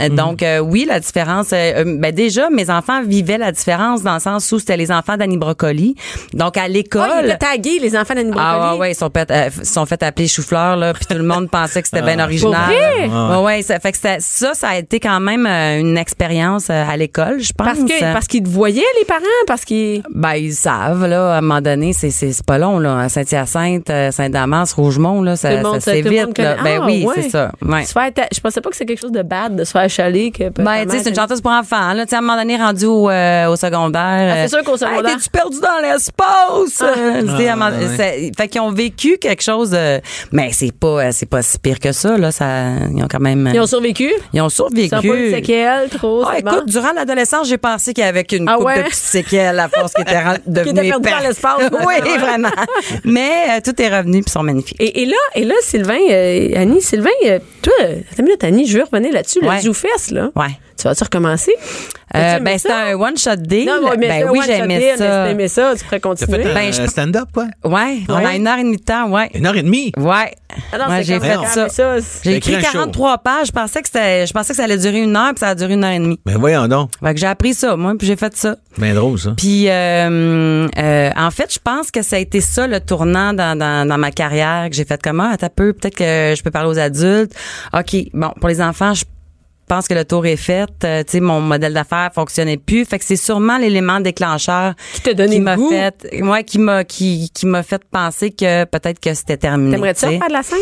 Euh, Donc euh, oui la différence euh, euh, ben déjà mes enfants vivaient la différence dans le sens où c'était les enfants d'Annie Brocoli donc à l'école Ah, ils étaient tagués, les enfants d'Annie Brocoli. ah ouais, ouais, ils sont fait, euh, ils sont fait appeler chou-fleur là, puis tout le monde pensait que c'était bien original. vrai? Ouais, ouais, ça fait que ça, ça, ça a été quand même euh, une expérience euh, à l'école, je pense. Parce que parce qu'ils te voyaient, les parents, parce qu'ils. Ben, ils savent, là, à un moment donné, c'est, c'est, c'est pas long, là. À Saint-Hyacinthe, Saint-Damas, Rougemont, là, ça, Tout le monde, ça c'est vite, là. Ben Ah, oui, ouais. c'est ça. Ouais. Je pensais pas que c'est quelque chose de bad de se faire chaler. Que Ben, tu sais, c'est une chanteuse pour enfants, là. Tu sais, à un moment donné, rendu au, euh, au secondaire. Ah, c'est euh, sûr qu'au secondaire- Hey, t'es-tu perdu dans l'espace? Euh, un moment- ouais. c'est- Fait qu'ils ont vécu quelque chose, euh, mais c'est pas, euh, c'est pas si pire que ça, là. Ça, ils ont quand même, Ils ont survécu? ils ont survécu. Ils ont pas eu de séquelles, trop. Ah, c'est écoute, bon. durant l'adolescence, j'ai pensé qu'il y avait qu'une Ah coupe ouais? de petites séquelles à force qui était [LAUGHS] devenue était perdu dans l'espace. [LAUGHS] oui, vraiment. Mais euh, tout est revenu puis ils sont magnifiques. Et, et là, et là, Sylvain, euh, Annie, Sylvain, euh, toi, attends une minute, Annie, je veux revenir là-dessus, Ouais. le Zoufest, là. Ouais. Tu vas-tu recommencer? Euh, ben, c'était un one-shot deal. Non, mais, mais ben oui, one-shot j'aimais mais ça. si t'aimais ça, tu pourrais T'as continuer. fait un Ben, je- stand-up, quoi? Ouais, on Ouais. a une heure et demie de temps, ouais. Une heure et demie? Ouais. Ah non, Ouais, c'est j'ai fait ça. mais ça, c'est- J'ai T'as écrit écrit un show. 43 pages. Je pensais que c'était, je pensais que ça allait durer une heure puis ça a duré une heure et demie. Ben voyons donc. Fait que j'ai appris ça, moi, puis j'ai fait ça. Ben drôle, ça. Puis, euh, euh, en fait, je pense que ça a été ça le tournant dans, dans, dans ma carrière que j'ai fait comment à peu peut-être que je peux parler aux adultes. Ok, bon pour les enfants, je pense que le tour est fait. Euh, tu sais, mon modèle d'affaires fonctionnait plus. Fait que c'est sûrement l'élément déclencheur Qui t'a donné qui m'a fait, ouais, qui m'a qui qui m'a fait penser que peut-être que c'était terminé. T'aimerais-tu faire de la scène?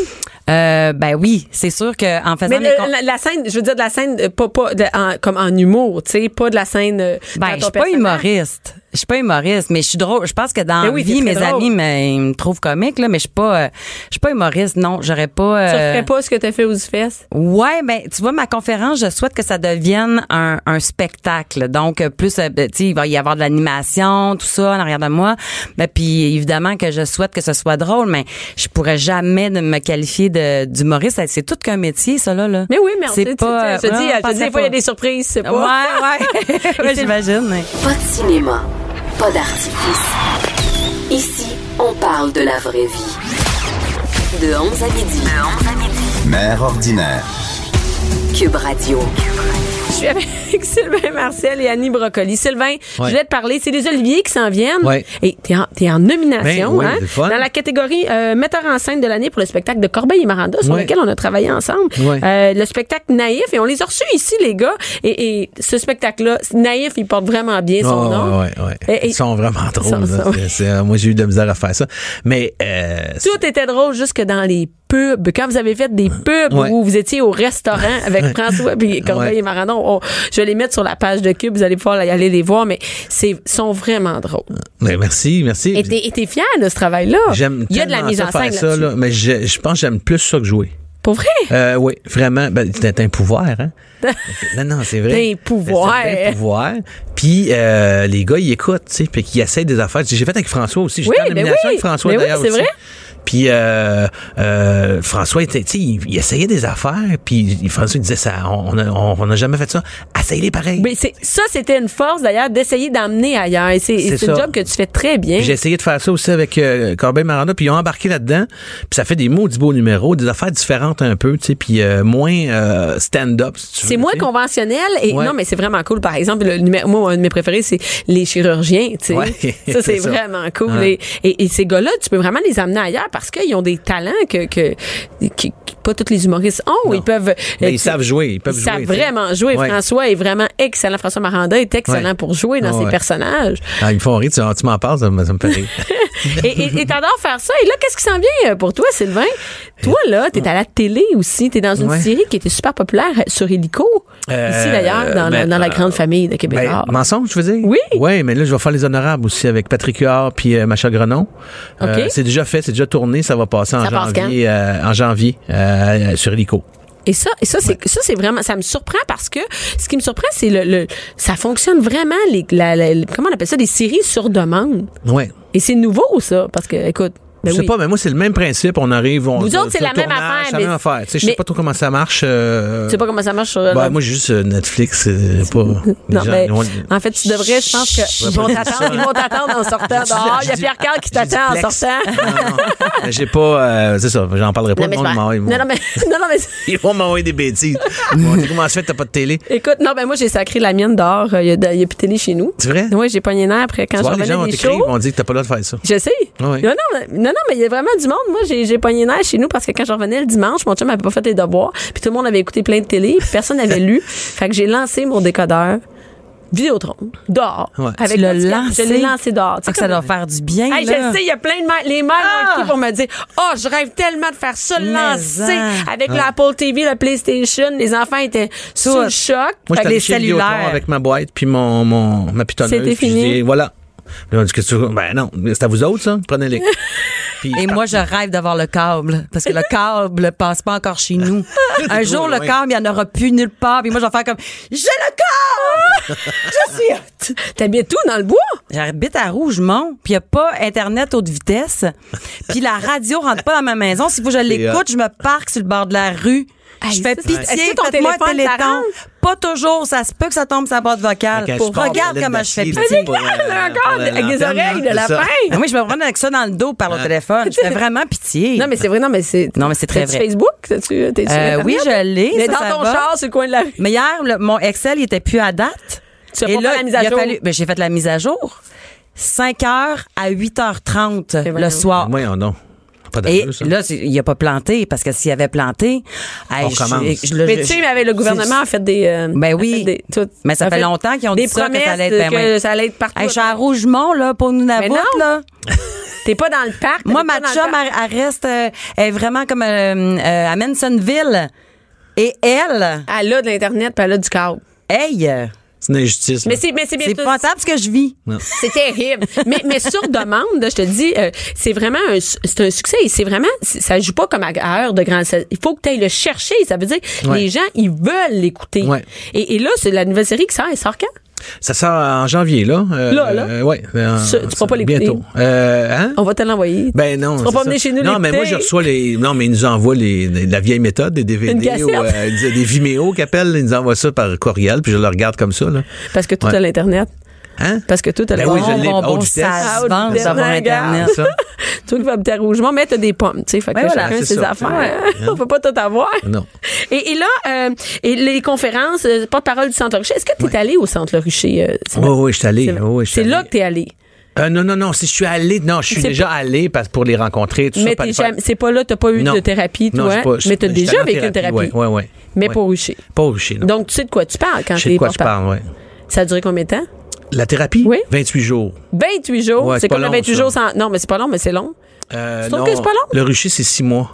Euh, ben oui, c'est sûr que en faisant Mais le- la, la scène, je veux dire de la scène, euh, pas, pas de- en- comme en humour, tu sais, pas de la scène. euh, Ben, je suis pas humoriste. Je suis pas humoriste, mais je suis drôle. Je pense que dans Ben la oui, vie, mes drôle. amis me, ils me trouvent comique, là, mais je suis pas, euh, je suis pas humoriste. Non, j'aurais pas. Tu euh, ferais pas ce que t'as fait aux fesses? Ouais, ben tu vois ma conférence, je souhaite que ça devienne un, un spectacle. Donc euh, plus euh, ben, tu sais, il va y avoir de l'animation, tout ça en arrière de moi. Ben puis évidemment que je souhaite que ce soit drôle, mais je pourrais jamais de me qualifier de d'humoriste, c'est tout qu'un métier ça là là. Mais oui, mais C'est pas, tu je te dis, des fois, il y a des surprises, c'est pas. Ouais, ouais. [LAUGHS] [LAUGHS] ouais, j'imagine. mais- Pas de cinéma, pas d'artifice. Ici, on parle de la vraie vie. De 11 à midi. De 11 à midi. Mère ordinaire. Cube Radio. Je suis avec [LAUGHS] Sylvain Marcel et Annie Brocoli. Sylvain, je Ouais. voulais te parler. C'est les Oliviers qui s'en viennent. Ouais. Et t'es en, t'es en nomination, Ben oui, hein? Dans la catégorie euh, metteur en scène de l'année pour le spectacle de Corbeil et Maranda, sur Ouais. lequel on a travaillé ensemble. Ouais. Euh, le spectacle Naïf, et on les a reçus ici, les gars. Et, et ce spectacle-là, Naïf, il porte vraiment bien son Oh, nom. ouais, ouais. Et- et- Ils sont vraiment drôles. Sont- sont- euh, moi, j'ai eu de la misère à faire ça. Mais euh, Tout était drôle jusque dans les pubs, quand vous avez fait des pubs Ouais. où vous étiez au restaurant [LAUGHS] avec François puis Corbeil Ouais. et Marandon, on- je vais les mettre sur la page de Cube, vous allez pouvoir y aller les voir, mais c'est sont vraiment drôles. Mais merci, merci. Et t'es fier de ce travail-là. J'aime Il y a de la mise en scène ça, là-dessus. là, mais je, je pense que j'aime plus ça que jouer. Pour vrai? Euh, oui, vraiment. Ben, c'est un pouvoir, hein? [LAUGHS] non, non, c'est vrai. Un pouvoir. C'est un pouvoir. Puis euh, les gars, ils écoutent, tu sais, puis qu'ils essayent des affaires. J'ai fait avec François aussi. J'étais Oui, en ben nomination oui. avec François Ben oui, d'ailleurs c'est aussi. vrai. Puis euh, euh, François était, tu sais, il, il essayait des affaires. Puis François il disait ça, on n'a on, on a jamais fait ça. Essayez-les pareil. Mais c'est ça, c'était une force d'ailleurs d'essayer d'emmener ailleurs. Et c'est un job que tu fais très bien. J'ai essayé de faire ça aussi avec euh, Corbeil Maranda, puis ils ont embarqué là-dedans. Puis ça fait des maudits beaux numéros, des affaires différentes un peu, tu sais, puis euh, moins euh, stand-up. si C'est moins conventionnel et Ouais. non mais c'est vraiment cool par exemple le numéro moi un de mes préférés c'est les chirurgiens tu sais Ouais, [LAUGHS] ça c'est vraiment cool Ouais. et, et, et ces gars-là tu peux vraiment les amener ailleurs parce qu'ils ont des talents que que qui, pas tous les humoristes ont Non. ils peuvent Mais euh, ils savent jouer, ils peuvent ils jouer, savent vraiment jouer Ouais. François est vraiment excellent François Maranda est excellent Ouais. pour jouer dans ses personnages Ah, ils me font rire, tu, tu m'en parles, ça, me- ça me fait rire. [LAUGHS] et t'adores faire ça et là qu'est-ce qui s'en vient euh, pour toi Sylvain? Toi là t'es à la télé aussi t'es dans une Ouais. série qui était super populaire sur Hélico Euh, ici d'ailleurs dans, ben, dans la euh, grande famille de Québec Ben, mensonge, je veux dire? Oui. Oui, mais là, je vais faire les honorables aussi avec Patrick Huard puis euh, Macha Grenon. Euh, c'est déjà fait, c'est déjà tourné, ça va passer en Ça passe janvier, en janvier euh, sur Helico. Et ça, et ça, c'est, ça, c'est vraiment, ça me surprend parce que ce qui me surprend, c'est le, le ça fonctionne vraiment les, la, la- comment on appelle ça, des séries sur demande. Ouais. Et c'est nouveau, ça, parce que, écoute, ben je sais oui. pas, mais moi, c'est le même principe. On arrive, on. Vous autres, c'est la même affaire, C'est la même affaire. Tu sais, je sais pas trop comment ça marche. euh, Tu sais pas comment ça marche sur ben, la- moi, j'ai juste euh, Netflix, c'est pas. [LAUGHS] non, gens, mais en fait, tu devrais, je pense t'attendre, ils vont t'attendre en sortant dehors. Il y a Pierre Carl qui t'attend en sortant. J'ai pas. euh, c'est ça, j'en parlerai pas. Non, mais Ils vont m'envoyer des bêtises. Comment ça fait que t'as pas de télé? écoute, non, ben, moi, j'ai sacré la mienne dehors. Il y a, plus de télé chez nous. C'est vrai? Oui, j'ai pogné nerf après quand Tu je vois, les gens vont t'écrire, shows. ils vont dire que t'as pas le droit de faire ça. Je sais. Non, non, non, mais il y a vraiment du monde. Moi, j'ai, pogné nerf chez nous parce que quand je revenais le dimanche, mon chum avait pas fait les devoirs, puis tout le monde avait écouté plein de télé, puis personne n'avait lu. [LAUGHS] Fait que j'ai lancé mon décodeur Vidéotron dehors. Ouais. Avec Tu l'as le- lancé? Je l'ai lancé dehors. Tu sais, Ah, que ça doit faire du bien. Hey, là. je sais, il y a plein de mères. Les mères Ah! m'ont pour me dire Oh, je rêve tellement de faire ça, Mais lancer en. avec l'Apple TV, le PlayStation. Les enfants étaient sous le choc. Moi, allé les cellulaires. avec ma boîte puis mon, mon, ma pitonneuse. C'était puis je fini. dis, voilà. Là, on dit, que tu? Ben non, c'est à vous autres, ça. Prenez-les. [LAUGHS] Puis, Et moi, je rêve d'avoir le câble parce que le câble passe pas encore chez nous. [LAUGHS] Un jour, le câble, il n'y en aura plus nulle part. Puis moi, je vais faire comme J'ai le câble! [LAUGHS] je suis hot! T'habites tout dans le bois? J'habite à Rougemont, puis il n'y a pas Internet haute vitesse. Puis la radio rentre pas dans ma maison. S'il faut que je l'écoute, je me parque sur le bord de la rue. Hey, je fais c'est- pitié, que ton téléphone, téléthon. Pas toujours, ça se peut que ça tombe sur la boîte vocale. Un Pour, regarde de comment je fais pitié. là, pour, euh, [LAUGHS] Un pour corps la avec des oreilles de là, c'est lapin. Ah oui, je me promène avec ça dans le dos par le téléphone. Je fais vraiment pitié. Non, mais c'est vrai, non, mais c'est. Non, mais c'est très vrai. Facebook? T'as-tu, Euh, oui, je l'ai. Mais ça, dans ça ton va. char, sur le coin de la rue. Mais hier, le- mon Excel, il était plus à date. Tu as Et pas là, fait la mise à il a jour? fallu- ben, j'ai fait la mise à jour. 5 heures à 8h30 Et le voyons. soir. Voyons donc. Pas Et là, il a pas planté parce que s'il avait planté, hey, On je- je- le- Mais je- tu sais, avec le gouvernement a fait des. euh, Ben oui. des- tout- Mais ça fait longtemps qu'ils ont des dit ça, que ça promesses allait être- ben que oui. ça allait être partout. Hey, je suis à Rougemont, là, pour nous Mais non. là. [LAUGHS] T'es pas dans le parc. Moi, ma chum, elle, elle reste, euh, elle est vraiment comme euh, euh, à Mansonville. Et elle, Elle a de l'Internet puis elle a du câble. hey, euh, C'est une injustice. Mais c'est, mais c'est bien c'est épouvantable ce que je vis. C'est terrible. mais, mais sur demande, là, je te dis, euh, c'est vraiment un, c'est un succès. Et c'est vraiment, c'est- ça joue pas comme à, à heure de grande. ça- Il faut que tu ailles le chercher. Ça veut dire, Ouais. les gens, ils veulent l'écouter. Ouais. Et, et là, c'est la nouvelle série qui sort. Elle sort quand? Ça sort en janvier, là. Euh, Là, là? euh, ouais. euh, tu pourras pas l'écouter. Bientôt. Euh, hein? On va te l'envoyer. Ben non. Tu pas venu chez nous Non, mais moi, je reçois les. Non, mais ils nous envoient les, les- la vieille méthode des DVD ou euh, des Vimeo qu'ils appellent. Ils nous envoient ça par courriel, puis je le regarde comme ça, là. Parce que tout Ouais. a l'Internet. Hein? Parce que tout a Ben oui, je l'Internet. l'ai. Bon, bon, ça se vend. Internet. Ça? Toi qui vas habiter à Rougemont, mais t'as des pommes, tu sais. Fait que Ben voilà, chacun ses ça. affaires. Ouais. [LAUGHS] On peut pas tout avoir. Non. Et, et là, euh, et les conférences, euh, porte-parole du Centre Rucher, est-ce que tu es allé au Centre Rucher? euh? Oui, oui, je suis allé. C'est- Oui, oui, là allé. que tu es allé. Euh, non, non, non. Si je suis allé, non, je suis déjà allé parce, pour les rencontrer. Tout mais ça, pas- t'es pas- jamais- c'est pas là, t'as pas eu Non. de thérapie, Non, toi. pas- je- mais t'as déjà allé vécu une thérapie. Oui, oui, oui. Mais Ouais. pas au Rucher. Pas au Rucher, non. Donc, tu sais de quoi tu parles quand je sais t'es de quoi je parle, oui. Ça a duré combien de temps? La thérapie? Oui. 28 jours. 28 jours? Ouais, c'est comme long, 28 ça. jours sans. Non, mais c'est pas long, mais c'est long. Euh, Tu non, que c'est pas long? Le Rucher, c'est six mois.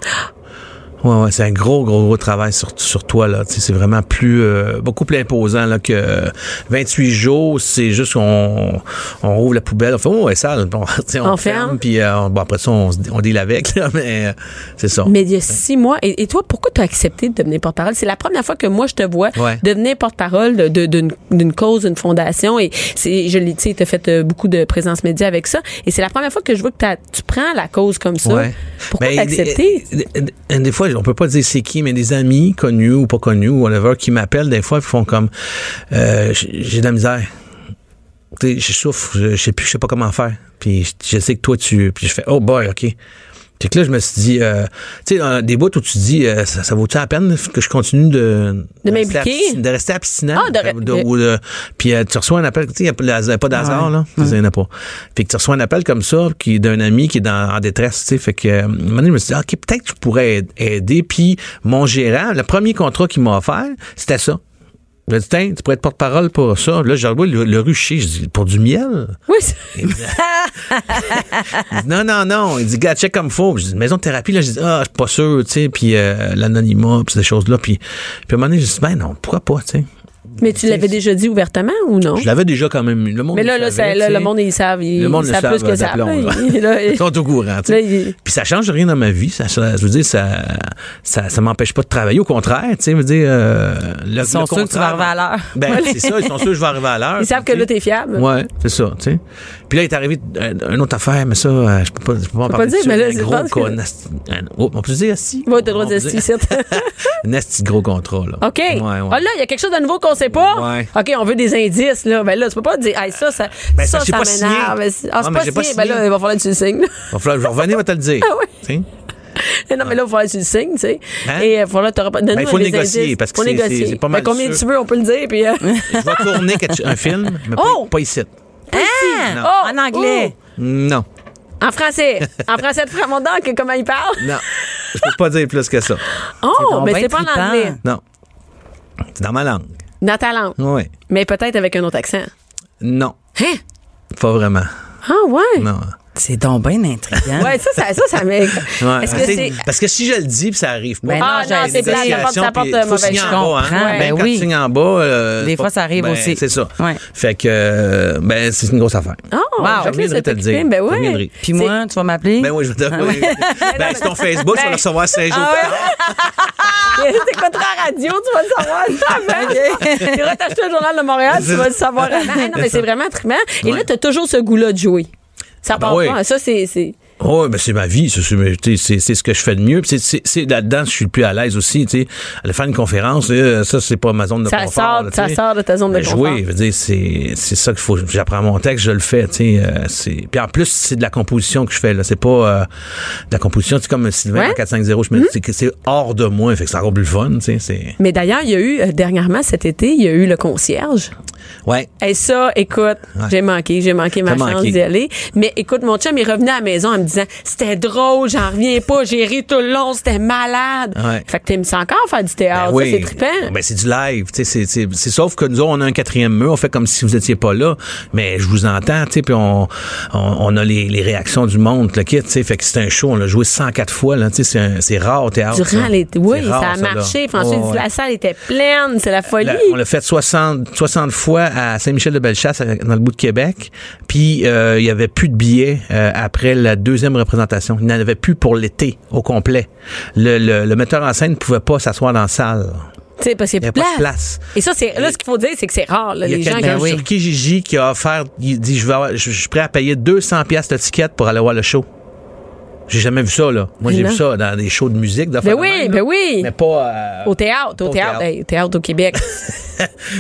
Ouais, ouais, c'est un gros, gros, gros travail sur, sur toi, là. Tu c'est vraiment plus, euh, beaucoup plus imposant, là, que 28 jours, c'est juste qu'on on rouvre la poubelle, on fait, oh, elle est sale. Bon, [LAUGHS] tu on, On ferme, puis euh, bon, après ça, on, on deal avec, là, [LAUGHS] mais euh, c'est ça. Mais il y a six mois. Et, et toi, pourquoi tu as accepté de devenir porte-parole? C'est la première fois que moi, je te vois Ouais. devenir porte-parole de- de- d'une cause, d'une fondation. Et je l'ai, tu sais, t'as fait euh, beaucoup de présence média avec ça. Et c'est la première fois que je vois que tu prends la cause comme ça. Ouais. Pourquoi Ben, t'as accepté? Des, des- des fois, on peut pas dire c'est qui, mais des amis connus ou pas connus ou whatever qui m'appellent des fois et font comme euh, j'ai de la misère. Je souffre, je, sais plus, je sais pas comment faire. Puis je, je sais que toi tu, puis je fais oh boy, ok. Puis que là, je me suis dit, euh, tu sais, des bouts où tu dis, euh, ça, ça vaut-tu la peine que je continue de... De rester m'impliquer? De rester abstinent? Ah, de puis euh, tu reçois un appel, tu sais, il n'y a pas de- pas d'hasard, là. Il n'y en a pas. Puis que tu reçois un appel comme ça, qui d'un ami qui est dans, en détresse, tu sais. Fait que, euh, un moment donné, je me suis dit, OK, peut-être que je pourrais aid- aider. Puis mon gérant, le premier contrat qu'il m'a offert, c'était ça. M'a dit, Tiens, tu pourrais être porte-parole pour ça. Là, je le, le rucher. Je dis, pour du miel? Oui, [LAUGHS] Il dit, non, non, non. Il dit, gars, check comme faut. Je dis, maison de thérapie, là, je dis, ah, je suis pas sûr, tu sais, puis euh, l'anonymat, puis ces choses-là. Puis, puis à un moment donné, je dis, ben non, pourquoi pas, tu sais. Mais tu l'avais déjà dit ouvertement ou non? Je l'avais déjà quand même. Le monde Mais là, le là, savait, ça- là, tu sais. le monde, ils savent. Ils, Le monde ils le savent savent plus que ça. là. Ils, sont au courant, Puis ça change rien dans ma vie. Ça, ça- je veux dire, ça, ça, ça m'empêche pas de travailler. Au contraire, tu sais, je veux dire, euh, le, Ils sont le sûrs que tu vas arriver à l'heure. Ben, c'est ça. Ils sont sûrs que je vais arriver à l'heure. ils savent que là, t'es fiable. Ouais, c'est ça, tu sais. Puis là, il est arrivé euh, une autre affaire, mais ça, euh, je peux pas, je peux pas en peux parler. pas dire, mais là, un c'est gros con- oh, on peut dire assis? Ouais, t'as le droit de [LAUGHS] gros contrat, là. [LAUGHS] OK. Ouais, ouais. Ah là, il y a quelque chose de nouveau qu'on sait pas? Ouais. OK, on veut des indices, là. Ben là, tu peux pas dire, hey, ça, ça, Ben, ça, m'énerve. Ben, Ah, c'est pas signé. Ben là, il va falloir que tu le signes. Va falloir, je vais revenir, on va te le dire. [LAUGHS] Ah sais? [LAUGHS] non, mais là, il va falloir que tu le signes, tu sais. Hein? Et il va falloir que tu pas. Ben, il faut négocier, parce que faut c'est- négocier. c'est- c'est pas Ben, mal combien sûr. tu veux, on peut le dire, puis. euh, [LAUGHS] Je vais tourner un film, mais pas, Oh! pas ici. Hein? Non. Oh! En anglais. Non. En français. en français de Framondant, que comment il parle? Non. Je peux pas dire plus que ça. Oh, mais ben c'est pas en anglais. Non. C'est dans ma langue. Dans ta langue. Oui. Mais peut-être avec un autre accent. Non. Hein? Pas vraiment. Ah, ouais? Non. C'est donc bien intriguant. Ouais, ça, ça, ça, ça m'est. Ouais. Est-ce que C'est- c'est. Parce que si je le dis, puis ça arrive pas. Ben Ah, non, non, j'allais c'est plat, ça porte, ça porte en bas, hein? comprends, Ben, ben quand oui. tu signes en bas, euh, Des fois, ça arrive ben, aussi. C'est ça. Ouais. Fait que, euh, ben, c'est une grosse affaire. Oh, Wow. Je te le dire. Ben Je ouais. reviendrai. Puis moi, tu vas m'appeler? Ben oui, je vais te. oui. [LAUGHS] Ben, c'est ton Facebook, tu vas le recevoir cinq jours Ah plus tard. T'écouteras la radio, tu vas le savoir? [LAUGHS] Avant. Tu t'acheter le journal de Montréal, tu vas le savoir [LAUGHS] non, mais c'est vraiment trippant. Et là, t'as toujours ce goût-là de jouer. Ça ben part oui. pas. Ça, c'est. Oh, ben c'est ma vie, c'est ce que je fais de mieux. C'est- là-dedans que je suis le plus à l'aise aussi. Tu sais, aller faire une conférence, ça c'est pas ma zone de Ça confort. sort, là, ça sort de ta zone de Mais confort. dire, c'est c'est ça qu'il faut. J'apprends mon texte, je le fais. Tu sais, euh. Puis en plus, c'est de la composition que je fais là. C'est pas euh, de la composition. C'est comme Sylvain Ouais. en 450. Je me dis c'est que c'est hors de moi. Fait que c'est encore plus le fun. Tu sais, c'est. Mais d'ailleurs, il y a eu, euh, dernièrement, cet été, il y a eu le concierge. Ouais. Et ça, écoute, j'ai manqué, j'ai manqué ma chance d'y aller. Mais écoute, mon chum est revenu à la maison en me disant, c'était drôle, j'en reviens pas, j'ai ri tout le long, c'était malade. Ouais. Fait que t'aimes ça encore faire du théâtre, Ben c'est trippant. Ben, c'est du live. tu sais, C'est, sauf que nous, autres, on a un quatrième mur. On fait comme si vous étiez pas là. Mais je vous entends, tu sais, puis on, on, on a les, les réactions du monde, le kit, tu sais. Fait que c'est un show. On l'a joué 104 fois, là. Tu sais, c'est, rare au théâtre. Durant ça. les... Oui, rare, ça a marché. François ouais. la salle était pleine, c'est la folie. La- on l'a fait 60, 60 fois à Saint-Michel-de-Bellechasse, dans le bout de Québec. Puis euh, il y avait plus de billets euh, après la deuxième représentation. Il n'y en avait plus pour l'été au complet. Le, le, le metteur en scène ne pouvait pas s'asseoir dans la salle. Tu sais, parce qu'il n'y a avait plus pas de place. Et ça, c'est là, ce qu'il faut dire, c'est que c'est rare, là, Il y a les gens qui... oui. sur Kijiji qui a offert, il dit, je, vais avoir- je, je suis prêt à payer 200 pièces de ticket pour aller voir le show. J'ai jamais vu ça, là. Moi, j'ai Non. vu ça dans des shows de musique. Ben oui, ben oui. Mais pas... euh, Au théâtre, au Au théâtre, théâtre. hey, au théâtre au Québec. [LAUGHS]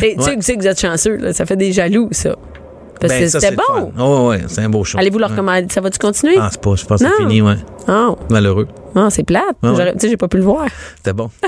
Tu sais que vous êtes chanceux, là, ça fait des jaloux, ça. Parce ben, que c'était bon. Oh, ouais, c'est un beau show. Allez-vous leur Ouais. commander? Ça va-tu continuer? Ah, c'est pas, je pense que c'est Non. fini, ouais. Oh, Malheureux. oh, c'est plate. Tu sais, j'ai pas pu le voir. C'était bon. [LAUGHS]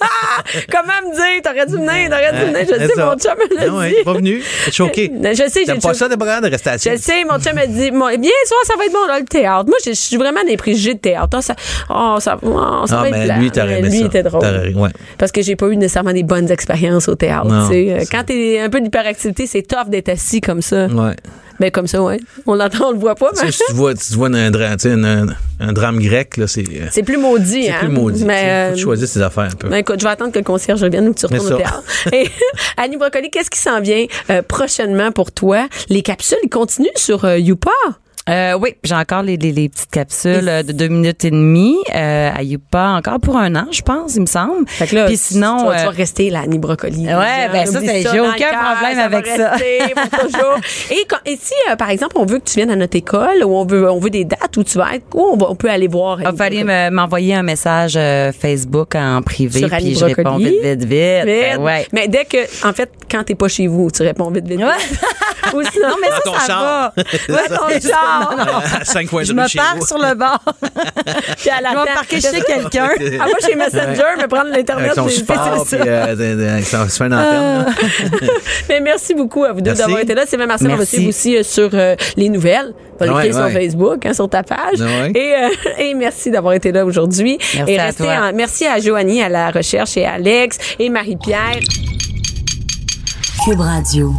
[LAUGHS] Comment me dire? T'aurais dû venir, t'aurais dû venir. Je sais, ça. mon chum me l'a Ah dit. t'es pas venu? T'es choqué. [LAUGHS] Je sais, j'ai pas ça, des programmes de restation? Je sais, mon chum m'a dit, bien soir, ça va être bon, là, le théâtre. Moi, je suis vraiment des préjugés de théâtre. Ah, ça, oh, ça, oh, ça Ah, va être mais plat. lui, t'aurais Mais aimé Lui, ça. il était drôle. Ouais. Parce que j'ai pas eu nécessairement des bonnes expériences au théâtre. Non. Euh, Quand t'es un peu d'hyperactivité, c'est tough d'être assis comme ça. Ouais. Ben, comme ça, ouais. On l'entend, on le voit pas, mais si tu vois, tu vois un, dra- un, drame grec, là, c'est. euh, c'est plus maudit, C'est hein. plus maudit. Mais, tu euh, choisisses tes affaires un peu. Ben écoute, je vais attendre que le concierge revienne ou que tu Mais retournes au théâtre. [LAUGHS] Et Annie Brocoli, qu'est-ce qui s'en vient euh, prochainement pour toi? Les capsules, ils continuent sur euh, Youpa. Euh, oui, j'ai encore les, les, les petites capsules euh, de deux minutes et demie euh, à Yupa, encore pour un an, je pense, il me semble. Fait que là, Puis tu- sinon, tu, vas, tu euh, vas rester là, Annie Brocoli. Ouais, ben ça, j'ai aucun cœur, problème avec ça. rester pour [LAUGHS] toujours. Et, quand- et si, euh, par exemple, on veut que tu viennes à notre école ou on veut, on veut des dates où tu vas être, où on, va- on peut aller voir. il falloir Brocoli? me- m'envoyer un message euh, Facebook en privé, Sur puis je réponds vite, vite, vite. Vite. Euh, ouais. Mais dès que, en fait, quand t'es pas chez vous, tu réponds vite, vite, vite. Ouais. [LAUGHS] Ou sinon, Non, mais ça, [LAUGHS] ton ça char. va. Ouais, ton char. À 5 points Je de rue me pars sur le bord. [LAUGHS] puis à la Je vais me parquer chez quelqu'un. [LAUGHS] Ah, moi, chez Messenger, mais prendre l'Internet, c'est support, c'est puis ça. euh, son- se fait une antenne. [LAUGHS] Mais merci beaucoup à vous deux d'avoir été là. C'est même Marcel, on va suivre aussi euh, sur euh, les nouvelles. On va Ouais, l'écrire sur. Facebook, hein, sur ta page. Ouais. Et, euh, et merci d'avoir été là aujourd'hui. Merci et à toi. en- merci à Joanie à la recherche et à Alex et Marie-Pierre. Cube Radio.